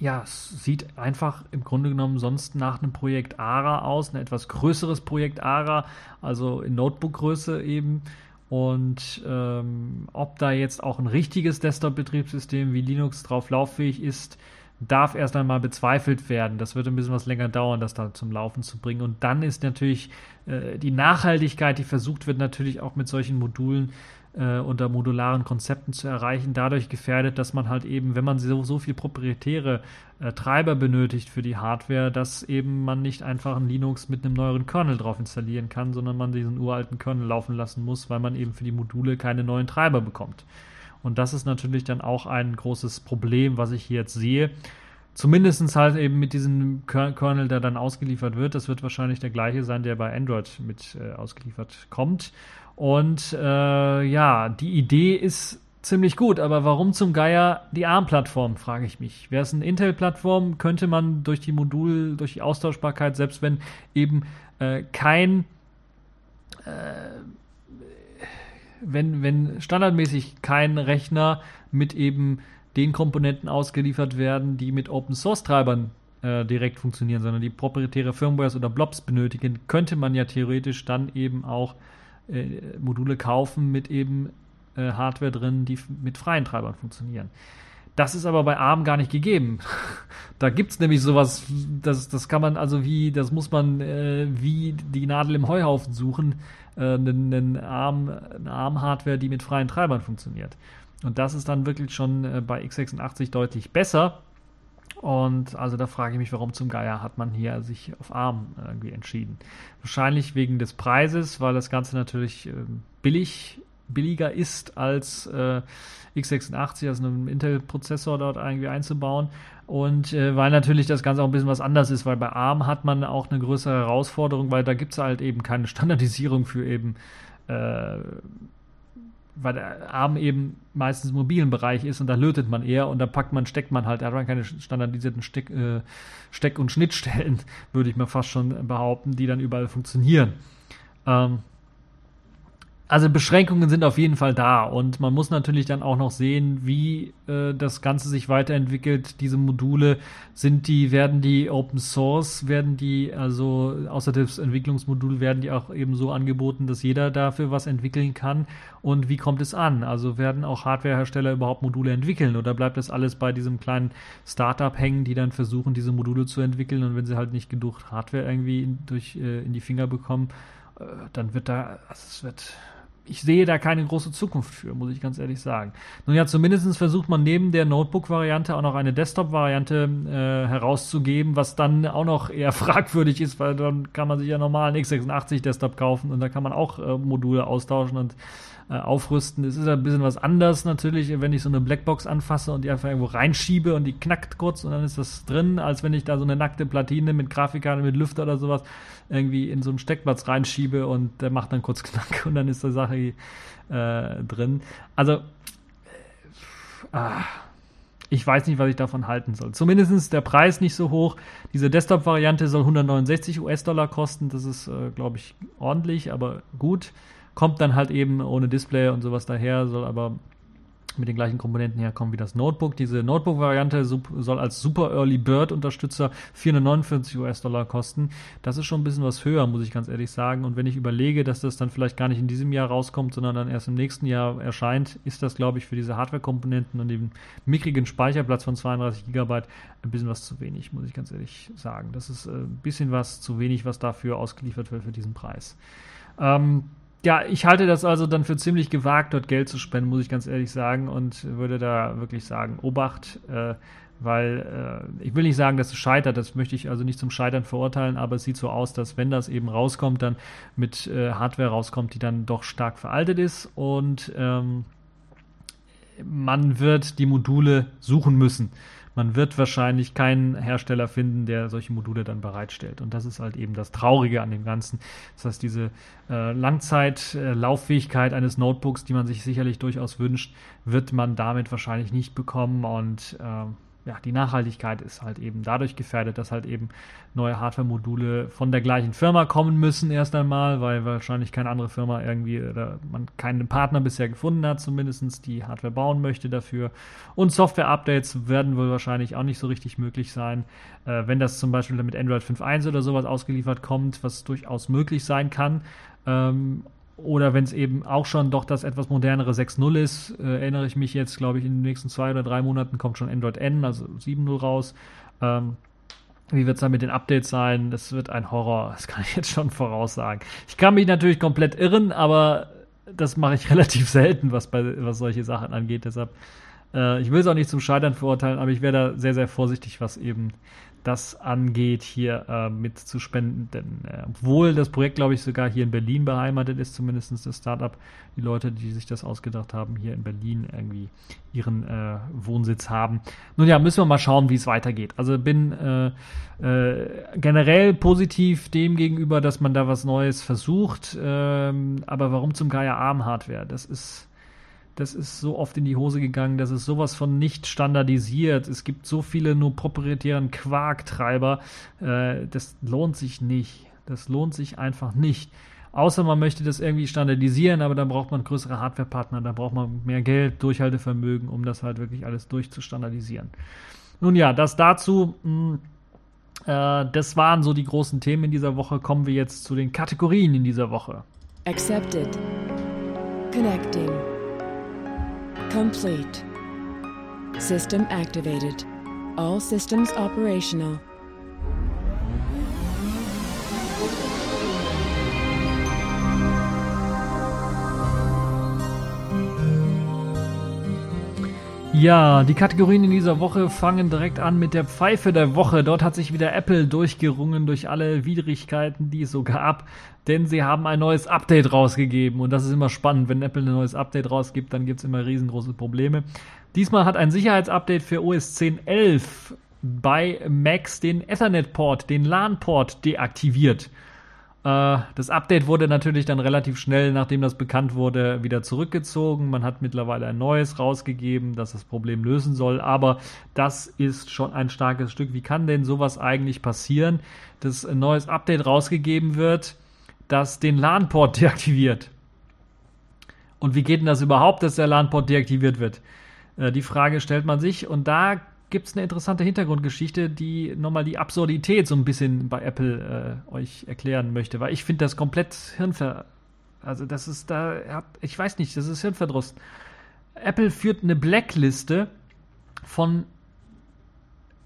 ja, es sieht einfach im Grunde genommen sonst nach einem Projekt ARA aus, ein etwas größeres Projekt ARA, also in Notebook-Größe eben. Und ähm, ob da jetzt auch ein richtiges Desktop-Betriebssystem wie Linux drauf lauffähig ist, darf erst einmal bezweifelt werden. Das wird ein bisschen was länger dauern, das da zum Laufen zu bringen. Und dann ist natürlich äh, die Nachhaltigkeit, die versucht wird, natürlich auch mit solchen Modulen äh, unter modularen Konzepten zu erreichen, dadurch gefährdet, dass man halt eben, wenn man so, so viel proprietäre äh, Treiber benötigt für die Hardware, dass eben man nicht einfach ein Linux mit einem neueren Kernel drauf installieren kann, sondern man diesen uralten Kernel laufen lassen muss, weil man eben für die Module keine neuen Treiber bekommt. Und das ist natürlich dann auch ein großes Problem, was ich hier jetzt sehe. Zumindest halt eben mit diesem Kernel, der dann ausgeliefert wird. Das wird wahrscheinlich der gleiche sein, der bei Android mit äh, ausgeliefert kommt. Und äh, ja, die Idee ist ziemlich gut, aber warum zum Geier die ARM-Plattform, frage ich mich. Wäre es eine Intel-Plattform, könnte man durch die Modul, durch die Austauschbarkeit, selbst wenn eben äh, kein äh, wenn, wenn standardmäßig kein Rechner mit eben den Komponenten ausgeliefert werden, die mit Open Source Treibern äh, direkt funktionieren, sondern die proprietäre Firmwares oder Blobs benötigen, könnte man ja theoretisch dann eben auch äh, Module kaufen mit eben äh, Hardware drin, die mit freien Treibern funktionieren. Das ist aber bei ARM gar nicht gegeben. da gibt es nämlich sowas, das, das kann man also wie, das muss man äh, wie die Nadel im Heuhaufen suchen, äh, ARM, eine ARM-Hardware, die mit freien Treibern funktioniert. Und das ist dann wirklich schon äh, bei x86 deutlich besser. Und also da frage ich mich, warum zum Geier hat man hier sich auf ARM irgendwie entschieden. Wahrscheinlich wegen des Preises, weil das Ganze natürlich äh, billig, billiger ist als äh, x86, also einen Intel-Prozessor dort irgendwie einzubauen. Und äh, weil natürlich das Ganze auch ein bisschen was anders ist, weil bei ARM hat man auch eine größere Herausforderung, weil da gibt es halt eben keine Standardisierung für eben äh, weil Arm eben meistens im mobilen Bereich ist und da lötet man eher und da packt man, steckt man halt, da hat man keine standardisierten Steck, äh, Steck- und Schnittstellen, würde ich mir fast schon behaupten, die dann überall funktionieren. Ähm, also Beschränkungen sind auf jeden Fall da und man muss natürlich dann auch noch sehen, wie äh, das Ganze sich weiterentwickelt. Diese Module sind die, werden die Open Source, werden die, also außer das Entwicklungsmodul werden die auch eben so angeboten, dass jeder dafür was entwickeln kann. Und wie kommt es an? Also werden auch Hardwarehersteller überhaupt Module entwickeln oder bleibt das alles bei diesem kleinen Startup hängen, die dann versuchen, diese Module zu entwickeln und wenn sie halt nicht genug Hardware irgendwie in, durch, äh, in die Finger bekommen, äh, dann wird da, also es wird ich sehe da keine große Zukunft für, muss ich ganz ehrlich sagen. Nun ja, zumindest versucht man neben der Notebook-Variante auch noch eine Desktop-Variante äh, herauszugeben, was dann auch noch eher fragwürdig ist, weil dann kann man sich ja normalen x86-Desktop kaufen und da kann man auch äh, Module austauschen und äh, aufrüsten. Es ist ein bisschen was anders natürlich, wenn ich so eine Blackbox anfasse und die einfach irgendwo reinschiebe und die knackt kurz und dann ist das drin, als wenn ich da so eine nackte Platine mit Grafikkarte, mit Lüfter oder sowas irgendwie in so einen Steckplatz reinschiebe und der macht dann kurz Knack und dann ist die Sache äh, drin. Also, äh, ah, ich weiß nicht, was ich davon halten soll. Zumindest ist der Preis nicht so hoch. Diese Desktop-Variante soll 169 US-Dollar kosten. Das ist, äh, glaube ich, ordentlich, aber gut. Kommt dann halt eben ohne Display und sowas daher, soll aber mit den gleichen Komponenten herkommen wie das Notebook. Diese Notebook-Variante soll als Super Early Bird Unterstützer 449 US-Dollar kosten. Das ist schon ein bisschen was höher, muss ich ganz ehrlich sagen. Und wenn ich überlege, dass das dann vielleicht gar nicht in diesem Jahr rauskommt, sondern dann erst im nächsten Jahr erscheint, ist das, glaube ich, für diese Hardware-Komponenten und den mickrigen Speicherplatz von 32 GB ein bisschen was zu wenig, muss ich ganz ehrlich sagen. Das ist äh, ein bisschen was zu wenig, was dafür ausgeliefert wird für diesen Preis. Ähm, ja, ich halte das also dann für ziemlich gewagt, dort Geld zu spenden, muss ich ganz ehrlich sagen, und würde da wirklich sagen, Obacht, äh, weil äh, ich will nicht sagen, dass es scheitert, das möchte ich also nicht zum Scheitern verurteilen, aber es sieht so aus, dass wenn das eben rauskommt, dann mit äh, Hardware rauskommt, die dann doch stark veraltet ist und ähm, man wird die Module suchen müssen man wird wahrscheinlich keinen Hersteller finden, der solche Module dann bereitstellt. Und das ist halt eben das Traurige an dem Ganzen. Das heißt, diese äh, Langzeitlauffähigkeit äh, eines Notebooks, die man sich sicherlich durchaus wünscht, wird man damit wahrscheinlich nicht bekommen. Und äh, ja, die Nachhaltigkeit ist halt eben dadurch gefährdet, dass halt eben neue Hardware-Module von der gleichen Firma kommen müssen erst einmal, weil wahrscheinlich keine andere Firma irgendwie oder man keinen Partner bisher gefunden hat, zumindest die Hardware bauen möchte dafür. Und Software-Updates werden wohl wahrscheinlich auch nicht so richtig möglich sein. Äh, wenn das zum Beispiel mit Android 5.1 oder sowas ausgeliefert kommt, was durchaus möglich sein kann. Ähm, oder wenn es eben auch schon doch das etwas modernere 6.0 ist, äh, erinnere ich mich jetzt, glaube ich, in den nächsten zwei oder drei Monaten kommt schon Android N, also 7.0 raus. Ähm, wie wird es dann mit den Updates sein? Das wird ein Horror, das kann ich jetzt schon voraussagen. Ich kann mich natürlich komplett irren, aber das mache ich relativ selten, was, bei, was solche Sachen angeht. Deshalb, äh, ich will es auch nicht zum Scheitern verurteilen, aber ich wäre da sehr, sehr vorsichtig, was eben das angeht, hier äh, mitzuspenden. Denn äh, obwohl das Projekt, glaube ich, sogar hier in Berlin beheimatet ist, zumindest das Startup, die Leute, die sich das ausgedacht haben, hier in Berlin irgendwie ihren äh, Wohnsitz haben. Nun ja, müssen wir mal schauen, wie es weitergeht. Also bin äh, äh, generell positiv dem gegenüber, dass man da was Neues versucht. Ähm, aber warum zum Geier Arm-Hardware? Das ist das ist so oft in die Hose gegangen, das ist sowas von nicht standardisiert. Es gibt so viele nur proprietären Quarktreiber. Äh, das lohnt sich nicht. Das lohnt sich einfach nicht. Außer man möchte das irgendwie standardisieren, aber dann braucht man größere Hardwarepartner, da braucht man mehr Geld, Durchhaltevermögen, um das halt wirklich alles durchzustandardisieren. Nun ja, das dazu. Mh, hm, äh, das waren so die großen Themen in dieser Woche. Kommen wir jetzt zu den Kategorien in dieser Woche. Accepted. Connecting. Complete. System activated. All systems operational. Ja, die Kategorien in dieser Woche fangen direkt an mit der Pfeife der Woche. Dort hat sich wieder Apple durchgerungen durch alle Widrigkeiten, die es so gab, denn sie haben ein neues Update rausgegeben und das ist immer spannend. Wenn Apple ein neues Update rausgibt, dann gibt es immer riesengroße Probleme. Diesmal hat ein Sicherheitsupdate für OS 10.11 bei Macs den Ethernet-Port, den LAN-Port deaktiviert. Äh, das Update wurde natürlich dann relativ schnell, nachdem das bekannt wurde, wieder zurückgezogen. Man hat mittlerweile ein neues rausgegeben, das das Problem lösen soll. Aber das ist schon ein starkes Stück. Wie kann denn sowas eigentlich passieren, dass ein neues Update rausgegeben wird, das den LAN-Port deaktiviert? Und wie geht denn das überhaupt, dass der LAN-Port deaktiviert wird? Äh, die Frage stellt man sich. Und da gibt es eine interessante Hintergrundgeschichte, die nochmal die Absurdität so ein bisschen bei Apple äh, euch erklären möchte, weil ich finde das komplett Hirnver... Also das ist da, ich weiß nicht, das ist Hirnverdruss. Apple führt eine Blackliste von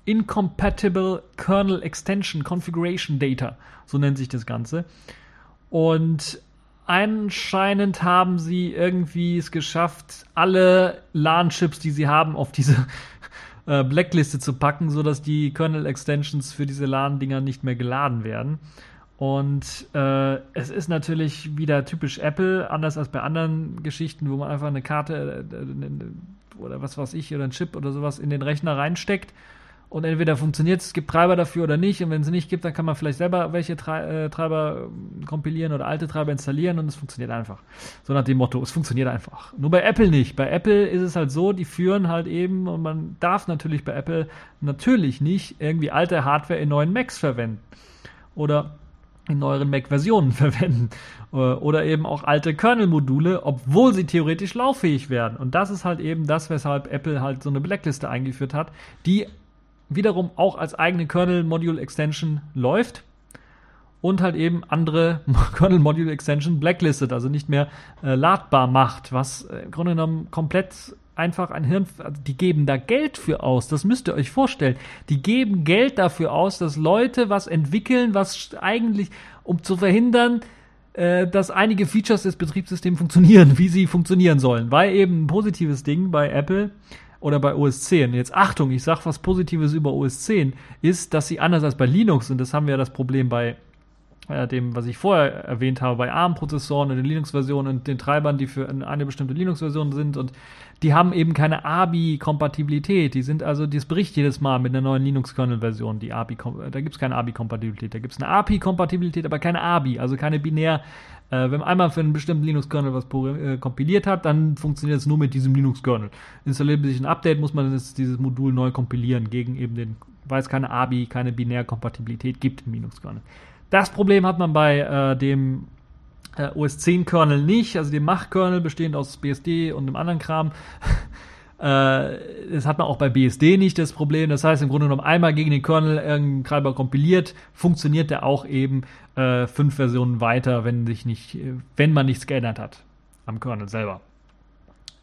Incompatible Kernel Extension Configuration Data, so nennt sich das Ganze. Und anscheinend haben sie irgendwie es geschafft, alle LAN-Chips, die sie haben, auf diese äh, Blackliste zu packen, sodass die Kernel-Extensions für diese LAN-Dinger nicht mehr geladen werden. Und äh, es ist natürlich wieder typisch Apple, anders als bei anderen Geschichten, wo man einfach eine Karte äh, oder was weiß ich, oder ein Chip oder sowas in den Rechner reinsteckt und entweder funktioniert es, gibt Treiber dafür oder nicht. Und wenn es nicht gibt, dann kann man vielleicht selber welche äh, Treiber kompilieren oder alte Treiber installieren und es funktioniert einfach. So nach dem Motto, es funktioniert einfach. Nur bei Apple nicht. Bei Apple ist es halt so, die führen halt eben, und man darf natürlich bei Apple natürlich nicht irgendwie alte Hardware in neuen Macs verwenden. Oder in neueren Mac-Versionen verwenden. Äh, oder eben auch alte Kernel-Module, obwohl sie theoretisch lauffähig werden. Und das ist halt eben das, weshalb Apple halt so eine Blackliste eingeführt hat, die wiederum auch als eigene Kernel Module Extension läuft und halt eben andere Kernel Module Extension blacklistet, also nicht mehr äh, ladbar macht, was äh, im Grunde genommen komplett einfach ein Hirn, also die geben da Geld für aus, das müsst ihr euch vorstellen. Die geben Geld dafür aus, dass Leute was entwickeln, was eigentlich, um zu verhindern, äh, dass einige Features des Betriebssystems funktionieren, wie sie funktionieren sollen. Weil eben ein positives Ding bei Apple oder bei OS 10. Jetzt Achtung, ich sage was Positives über OS 10, ist, dass sie anders als bei Linux, und das haben wir ja das Problem bei äh, dem, was ich vorher erwähnt habe, bei ARM-Prozessoren und den Linux-Versionen und den Treibern, die für eine bestimmte Linux-Version sind und die haben eben keine ABI-Kompatibilität. Die sind also, das bricht jedes Mal mit einer neuen Linux-Kernel-Version, die ABI, da gibt es keine ABI-Kompatibilität. Da gibt es eine API-Kompatibilität, aber keine ABI, also keine binär äh, wenn man einmal für einen bestimmten Linux-Kernel was äh, kompiliert hat, dann funktioniert es nur mit diesem Linux-Kernel. Installiert sich ein Update, muss man das, dieses Modul neu kompilieren gegen eben den, weil es keine ABI, keine Binärkompatibilität gibt im Linux-Kernel. Das Problem hat man bei äh, dem äh, OS 10 Kernel nicht, also dem Mach-Kernel bestehend aus BSD und einem anderen Kram. Äh, das hat man auch bei BSD nicht das Problem. Das heißt, im Grunde genommen einmal gegen den Kernel irgendeinen Treiber kompiliert, funktioniert der auch eben äh, fünf Versionen weiter, wenn sich nicht, wenn man nichts geändert hat am Kernel selber.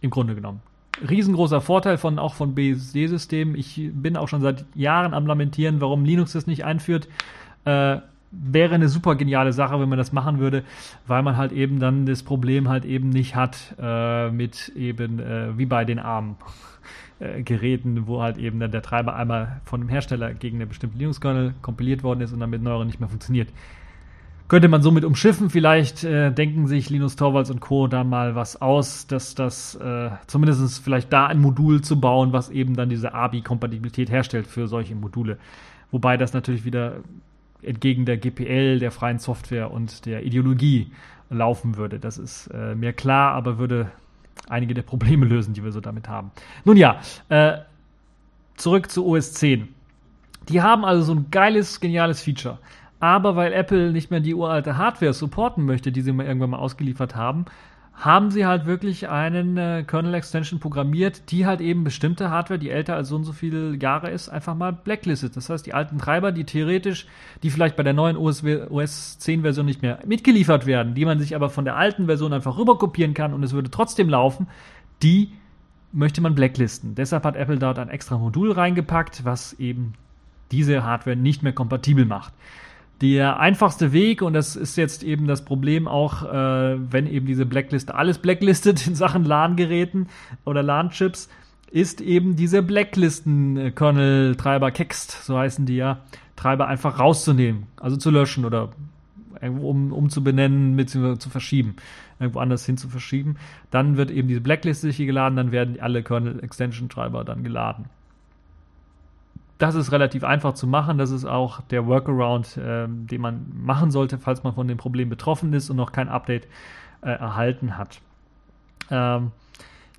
Im Grunde genommen. Riesengroßer Vorteil von auch von BSD-Systemen. Ich bin auch schon seit Jahren am Lamentieren, warum Linux das nicht einführt. Äh, wäre eine super geniale Sache, wenn man das machen würde, weil man halt eben dann das Problem halt eben nicht hat äh, mit eben äh, wie bei den Armen. äh, Geräten, wo halt eben dann der Treiber einmal von dem Hersteller gegen eine bestimmte Linux-Kernel kompiliert worden ist und dann mit neueren nicht mehr funktioniert. Könnte man somit umschiffen, vielleicht äh, denken sich Linus Torvalds und Co. da mal was aus, dass das äh, zumindest vielleicht da ein Modul zu bauen, was eben dann diese ABI-Kompatibilität herstellt für solche Module. Wobei das natürlich wieder entgegen der GPL, der freien Software und der Ideologie laufen würde. Das ist äh, mir klar, aber würde einige der Probleme lösen, die wir so damit haben. Nun ja, äh, zurück zu OS 10. Die haben also so ein geiles, geniales Feature. Aber weil Apple nicht mehr die uralte Hardware supporten möchte, die sie mal irgendwann mal ausgeliefert haben, haben sie halt wirklich einen äh, Kernel Extension programmiert, die halt eben bestimmte Hardware, die älter als so und so viele Jahre ist, einfach mal blacklistet. Das heißt, die alten Treiber, die theoretisch, die vielleicht bei der neuen OS, OS 10 Version nicht mehr mitgeliefert werden, die man sich aber von der alten Version einfach rüberkopieren kann und es würde trotzdem laufen, die möchte man blacklisten. Deshalb hat Apple dort ein extra Modul reingepackt, was eben diese Hardware nicht mehr kompatibel macht. Der einfachste Weg, und das ist jetzt eben das Problem auch, äh, wenn eben diese Blackliste alles blacklistet in Sachen LAN-Geräten oder LAN-Chips, ist eben diese Blacklisten-Kernel-Treiber Kext, so heißen die ja, Treiber einfach rauszunehmen, also zu löschen oder um, um zu benennen bzw. zu verschieben, irgendwo anders hin zu verschieben. Dann wird eben diese Blackliste hier geladen, dann werden alle Kernel-Extension-Treiber dann geladen das ist relativ einfach zu machen. Das ist auch der Workaround, äh, den man machen sollte, falls man von dem Problem betroffen ist und noch kein Update äh, erhalten hat. Ähm,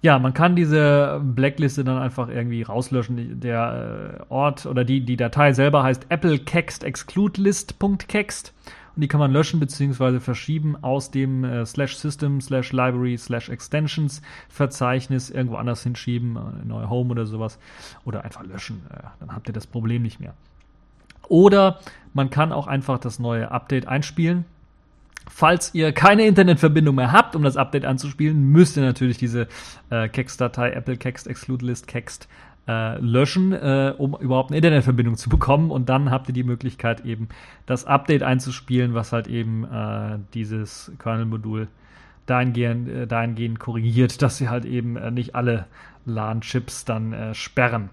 ja, man kann diese Blackliste dann einfach irgendwie rauslöschen. Der äh, Ort oder die, die Datei selber heißt applekext.excludelist.kext und die kann man löschen bzw. verschieben aus dem äh, slash system slash library slash extensions Verzeichnis irgendwo anders hinschieben, äh, neue Home oder sowas oder einfach löschen. Äh, dann habt ihr das Problem nicht mehr. Oder man kann auch einfach das neue Update einspielen. Falls ihr keine Internetverbindung mehr habt, um das Update anzuspielen, müsst ihr natürlich diese äh, Kext-Datei Apple Kext Exclude List Kext äh, löschen, äh, um überhaupt eine Internetverbindung zu bekommen. Und dann habt ihr die Möglichkeit, eben das Update einzuspielen, was halt eben äh, dieses Kernel-Modul dahingehend, äh, dahingehend korrigiert, dass sie halt eben äh, nicht alle LAN-Chips dann äh, sperren.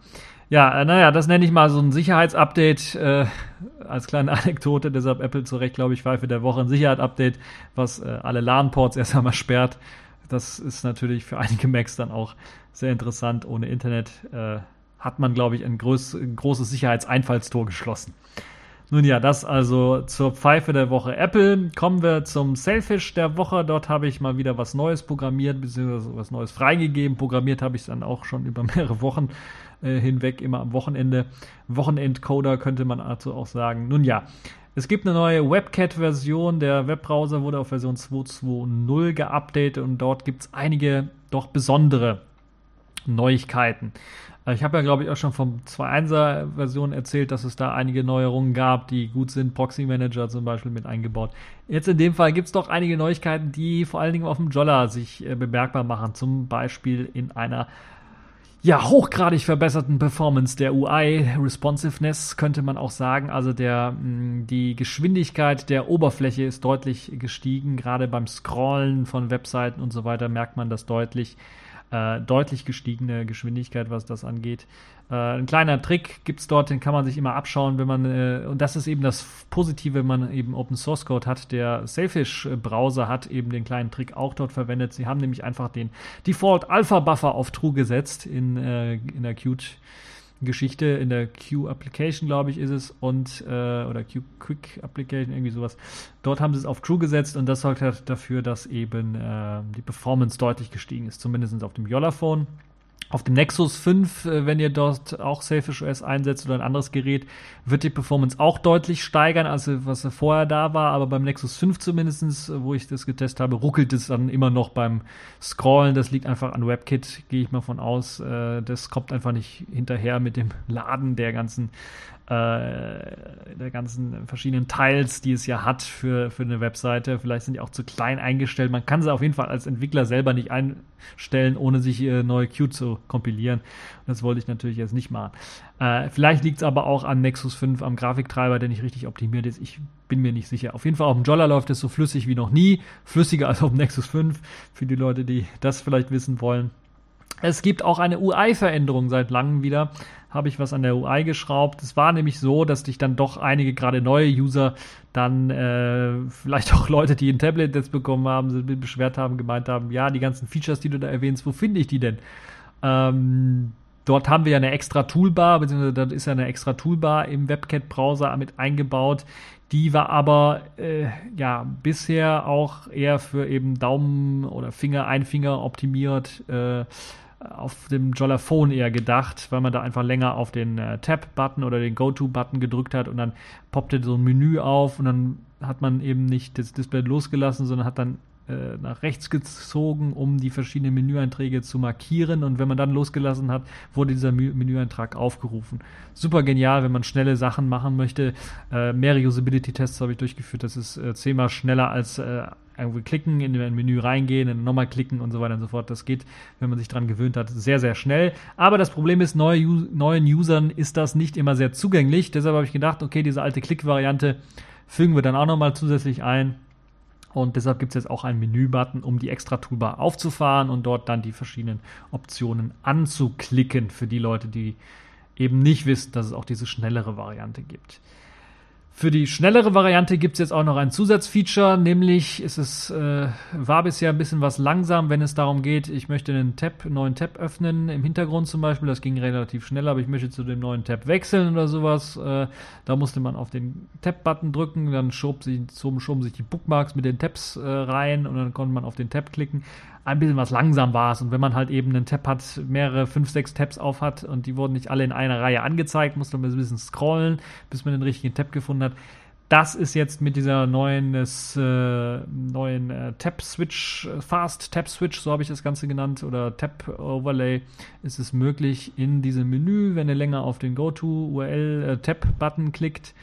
Ja, naja, das nenne ich mal so ein Sicherheitsupdate äh, als kleine Anekdote. Deshalb Apple zu Recht, glaube ich, Pfeife der Woche ein Sicherheitsupdate, was äh, alle LAN-Ports erst einmal sperrt. Das ist natürlich für einige Macs dann auch sehr interessant. Ohne Internet äh, hat man, glaube ich, ein, groß, ein großes Sicherheitseinfallstor geschlossen. Nun ja, das also zur Pfeife der Woche Apple. Kommen wir zum Selfish der Woche. Dort habe ich mal wieder was Neues programmiert, beziehungsweise was Neues freigegeben. Programmiert habe ich es dann auch schon über mehrere Wochen äh, hinweg, immer am Wochenende. Wochenendcoder könnte man also auch sagen. Nun ja, es gibt eine neue WebCat-Version. Der Webbrowser wurde auf Version 2.2.0 geupdatet und dort gibt es einige doch besondere Neuigkeiten. Äh, ich habe ja, glaube ich, auch schon vom 2.1er-Version erzählt, dass es da einige Neuerungen gab, die gut sind. Proxy Manager zum Beispiel mit eingebaut. Jetzt in dem Fall gibt es doch einige Neuigkeiten, die vor allen Dingen auf dem Jolla sich äh, bemerkbar machen. Zum Beispiel in einer ja, hochgradig verbesserten Performance der UI, Responsiveness könnte man auch sagen. Also der, mm, die Geschwindigkeit der Oberfläche ist deutlich gestiegen. Gerade beim Scrollen von Webseiten und so weiter merkt man das deutlich äh, deutlich gestiegene Geschwindigkeit, was das angeht. Äh, ein kleiner Trick gibt es dort, den kann man sich immer abschauen, wenn man, äh, und das ist eben das Positive, wenn man eben Open Source Code hat. Der Sailfish Browser hat eben den kleinen Trick auch dort verwendet. Sie haben nämlich einfach den Default Alpha Buffer auf True gesetzt in, äh, in der Qt Geschichte in der Q-Application, glaube ich, ist es, und äh, oder Q-Quick-Application, irgendwie sowas. Dort haben sie es auf True gesetzt und das sorgt halt dafür, dass eben äh, die Performance deutlich gestiegen ist, zumindest auf dem Yolla-Phone. Auf dem Nexus 5, äh, wenn ihr dort auch Selfish OS einsetzt oder ein anderes Gerät, wird die Performance auch deutlich steigern, als was vorher da war. Aber beim Nexus 5 zumindestens, äh, wo ich das getestet habe, ruckelt es dann immer noch beim Scrollen. Das liegt einfach an WebKit, gehe ich mal von aus. Äh, das kommt einfach nicht hinterher mit dem Laden der ganzen äh, der ganzen verschiedenen Teils, die es ja hat für, für eine Webseite. Vielleicht sind die auch zu klein eingestellt. Man kann sie auf jeden Fall als Entwickler selber nicht einstellen, ohne sich äh, neue Queue zu kompilieren. Und das wollte ich natürlich jetzt nicht machen. Äh, vielleicht liegt es aber auch an Nexus 5, am Grafiktreiber, der nicht richtig optimiert ist. Ich bin mir nicht sicher. Auf jeden Fall auf dem Jolla läuft es so flüssig wie noch nie. Flüssiger als auf dem Nexus 5, für die Leute, die das vielleicht wissen wollen. Es gibt auch eine UI-Veränderung seit langem wieder. Habe ich was an der UI geschraubt. Es war nämlich so, dass dich dann doch einige, gerade neue User, dann äh, vielleicht auch Leute, die ein Tablet jetzt bekommen haben, beschwert haben, gemeint haben, ja, die ganzen Features, die du da erwähnst, wo finde ich die denn? Ähm, dort haben wir ja eine extra Toolbar, beziehungsweise da ist ja eine extra Toolbar im WebKit-Browser mit eingebaut. Die war aber äh, ja bisher auch eher für eben Daumen oder Finger, Einfinger optimiert. Äh, auf dem Jollaphone eher gedacht, weil man da einfach länger auf den äh, Tab-Button oder den Go-To-Button gedrückt hat und dann poppte so ein Menü auf und dann hat man eben nicht das Display losgelassen, sondern hat dann äh, nach rechts gezogen, um die verschiedenen Menüeinträge zu markieren. Und wenn man dann losgelassen hat, wurde dieser Menüeintrag aufgerufen. Super genial, wenn man schnelle Sachen machen möchte. Äh, mehrere Usability-Tests habe ich durchgeführt. Das ist äh, zehnmal schneller als irgendwie klicken, in ein Menü reingehen, dann nochmal klicken und so weiter und so fort. Das geht, wenn man sich daran gewöhnt hat, sehr, sehr schnell. Aber das Problem ist, neue, neuen Usern ist das nicht immer sehr zugänglich. Deshalb habe ich gedacht, okay, diese alte Klick-Variante fügen wir dann auch nochmal zusätzlich ein. Und deshalb gibt es jetzt auch einen Menü-Button, um die extra Toolbar aufzufahren und dort dann die verschiedenen Optionen anzuklicken für die Leute, die eben nicht wissen, dass es auch diese schnellere Variante gibt. Für die schnellere Variante gibt es jetzt auch noch ein Zusatzfeature, nämlich es äh, war bisher ein bisschen was langsam, wenn es darum geht, ich möchte einen Tab, neuen Tab öffnen, im Hintergrund zum Beispiel, das ging relativ schnell, aber ich möchte zu dem neuen Tab wechseln oder sowas. Äh, da musste man auf den Tab-Button drücken, dann schob sich, schoben sich die Bookmarks mit den Tabs äh, rein und dann konnte man auf den Tab klicken ein bisschen was langsam war es. Und wenn man halt eben einen Tab hat, mehrere, fünf, sechs Tabs auf hat und die wurden nicht alle in einer Reihe angezeigt, musste man ein bisschen scrollen, bis man den richtigen Tab gefunden hat. Das ist jetzt mit dieser neuen, äh, neuen äh, Tab-Switch, Fast Tab-Switch, so habe ich das Ganze genannt, oder Tab-Overlay, ist es möglich in diesem Menü, wenn ihr länger auf den Go-To-URL-Tab-Button äh, klickt,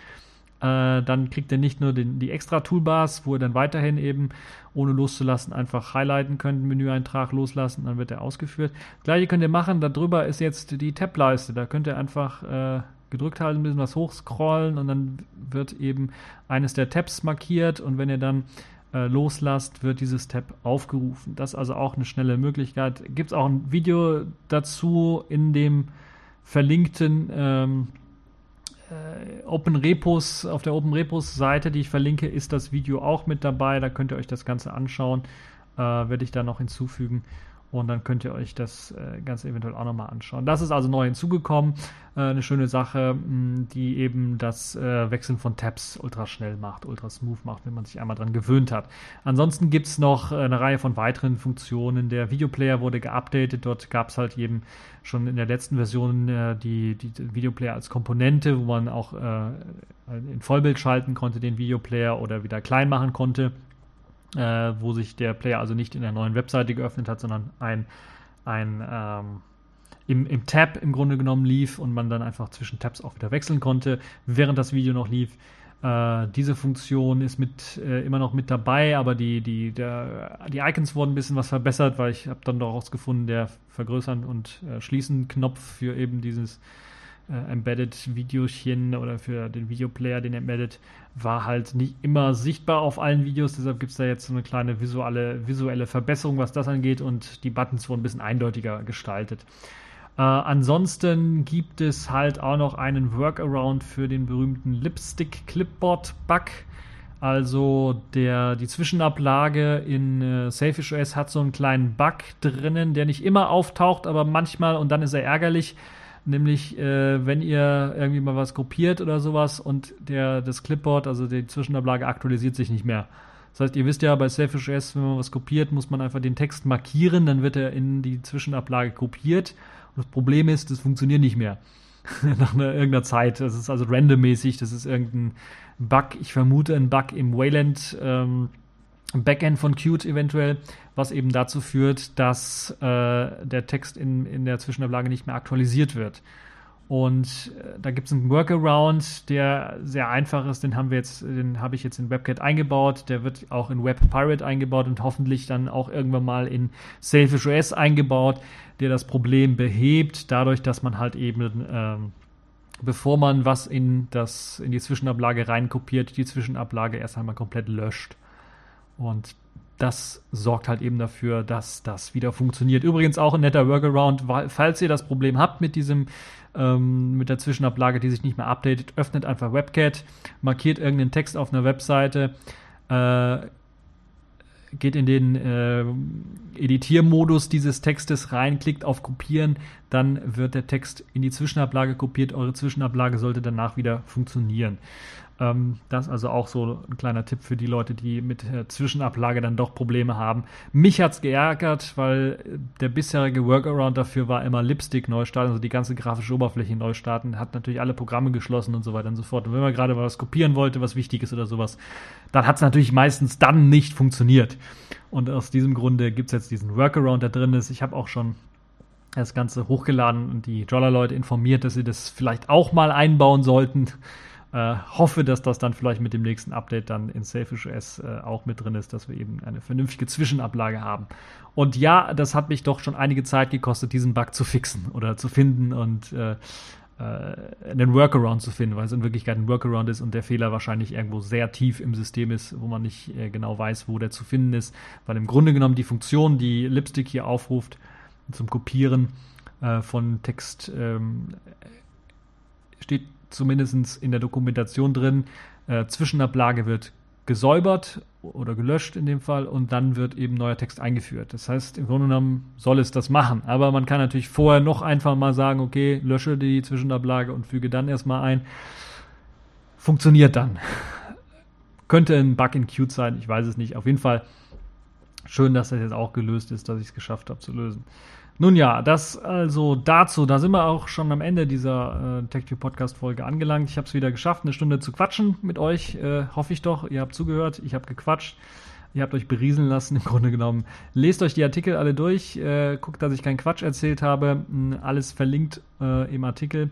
äh, dann kriegt ihr nicht nur den, die extra Toolbars, wo ihr dann weiterhin eben ohne loszulassen einfach highlighten könnt, Menüeintrag loslassen, dann wird er ausgeführt. Das gleiche könnt ihr machen, darüber ist jetzt die Tab-Leiste, da könnt ihr einfach äh, gedrückt halten, ein bisschen was hochscrollen und dann wird eben eines der Tabs markiert und wenn ihr dann äh, loslasst, wird dieses Tab aufgerufen. Das ist also auch eine schnelle Möglichkeit. Gibt es auch ein Video dazu in dem verlinkten ähm, äh, Open Repos, auf der Open Repos Seite, die ich verlinke, ist das Video auch mit dabei. Da könnt ihr euch das Ganze anschauen. Äh, Werde ich da noch hinzufügen. Und dann könnt ihr euch das äh, Ganze eventuell auch nochmal anschauen. Das ist also neu hinzugekommen. Äh, eine schöne Sache, die eben das äh, Wechseln von Tabs ultra schnell macht, ultra smooth macht, wenn man sich einmal dran gewöhnt hat. Ansonsten gibt es noch eine Reihe von weiteren Funktionen. Der Videoplayer wurde geupdatet. Dort gab es halt eben schon in der letzten Version die, die, Videoplayer als Komponente, wo man auch in Vollbild schalten konnte, den Videoplayer oder wieder klein machen konnte äh, wo sich der Player also nicht in der neuen Webseite geöffnet hat, sondern ein, ein ähm, im, im Tab im Grunde genommen lief und man dann einfach zwischen Tabs auch wieder wechseln konnte, während das Video noch lief. Äh, diese Funktion ist mit, äh, immer noch mit dabei, aber die, die, der, die Icons wurden ein bisschen was verbessert, weil ich habe dann daraus gefunden, der Vergrößern und äh, Schließen Knopf für eben dieses äh, Embedded-Videochen oder für den Videoplayer, den Embedded, war halt nicht immer sichtbar auf allen Videos. Deshalb gibt es da jetzt so eine kleine visuelle, visuelle Verbesserung, was das angeht und die Buttons wurden ein bisschen eindeutiger gestaltet. Äh, ansonsten gibt es halt auch noch einen Workaround für den berühmten Lipstick Clipboard Bug. Also der, die Zwischenablage in äh, Selfish OS hat so einen kleinen Bug drinnen, der nicht immer auftaucht, aber manchmal und dann ist er ärgerlich nämlich äh, wenn ihr irgendwie mal was kopiert oder sowas und der, das Clipboard, also die Zwischenablage aktualisiert sich nicht mehr. Das heißt, ihr wisst ja, bei Selfish S, wenn man was kopiert, muss man einfach den Text markieren, dann wird er in die Zwischenablage kopiert. Und das Problem ist, das funktioniert nicht mehr. Nach einer, irgendeiner Zeit. Das ist also randommäßig, das ist irgendein Bug. Ich vermute ein Bug im Wayland. Ähm, Backend von Qt eventuell, was eben dazu führt, dass äh, der Text in, in der Zwischenablage nicht mehr aktualisiert wird. Und äh, da gibt es einen Workaround, der sehr einfach ist, den haben wir jetzt, den habe ich jetzt in WebKit eingebaut, der wird auch in WebPirate eingebaut und hoffentlich dann auch irgendwann mal in Selfish OS eingebaut, der das Problem behebt, dadurch, dass man halt eben ähm, bevor man was in das in die Zwischenablage reinkopiert, die Zwischenablage erst einmal komplett löscht. Und das sorgt halt eben dafür, dass das wieder funktioniert. Übrigens auch ein netter Workaround, falls ihr das Problem habt mit diesem ähm, mit der Zwischenablage, die sich nicht mehr updatet, öffnet einfach WebCat, markiert irgendeinen Text auf einer Webseite, äh, geht in den äh, Editiermodus dieses Textes rein, klickt auf Kopieren, dann wird der Text in die Zwischenablage kopiert. Eure Zwischenablage sollte danach wieder funktionieren. Ähm, das also auch so ein kleiner Tipp für die Leute, die mit Zwischenablage dann doch Probleme haben. Mich hat es geärgert, weil der bisherige Workaround dafür war immer Lipstick neu starten, also die ganze grafische Oberfläche neu starten, hat natürlich alle Programme geschlossen und so weiter und so fort. Und wenn man gerade was kopieren wollte, was wichtig ist oder sowas, dann hat es natürlich meistens dann nicht funktioniert. Und aus diesem Grunde gibt es jetzt diesen Workaround, der drin ist. Ich habe auch schon das Ganze hochgeladen und die Jolla-Leute informiert, dass sie das vielleicht auch mal einbauen sollten. Äh, hoffe, dass das dann vielleicht mit dem nächsten Update dann in Selfish OS äh, auch mit drin ist, dass wir eben eine vernünftige Zwischenablage haben. Und ja, das hat mich doch schon einige Zeit gekostet, diesen Bug zu fixen oder zu finden und äh, äh einen Workaround zu finden, weil es in Wirklichkeit ein Workaround ist und der Fehler wahrscheinlich irgendwo sehr tief im System ist, wo man nicht äh, genau weiß, wo der zu finden ist, weil im Grunde genommen die Funktion, die Lipstick hier aufruft zum Kopieren von Text, ähm, steht zumindest in der Dokumentation drin, äh, Zwischenablage wird gesäubert oder gelöscht in dem Fall und dann wird eben neuer Text eingeführt. Das heißt, im Grunde genommen soll es das machen. Aber man kann natürlich vorher noch einfach mal sagen, okay, lösche die Zwischenablage und füge dann erstmal ein. Funktioniert dann. Könnte ein Bug in Qt sein, ich weiß es nicht. Auf jeden Fall schön, dass das jetzt auch gelöst ist, dass ich es geschafft habe zu lösen. Nun ja, das also dazu. Da sind wir auch schon am Ende dieser äh, TechTube Podcast Folge angelangt. Ich habe es wieder geschafft, eine Stunde zu quatschen mit euch. Äh, hoffe ich doch. Ihr habt zugehört. Ich habe gequatscht. Ihr habt euch berieseln lassen, im Grunde genommen. Lest euch die Artikel alle durch. Äh, guckt, dass ich keinen Quatsch erzählt habe. Hm, alles verlinkt äh, im Artikel.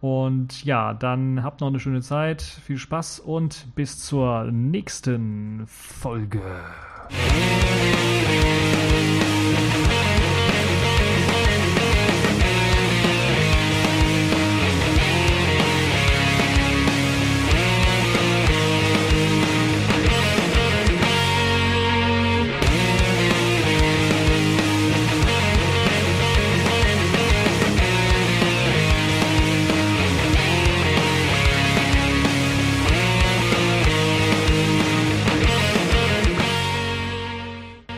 Und ja, dann habt noch eine schöne Zeit. Viel Spaß und bis zur nächsten Folge.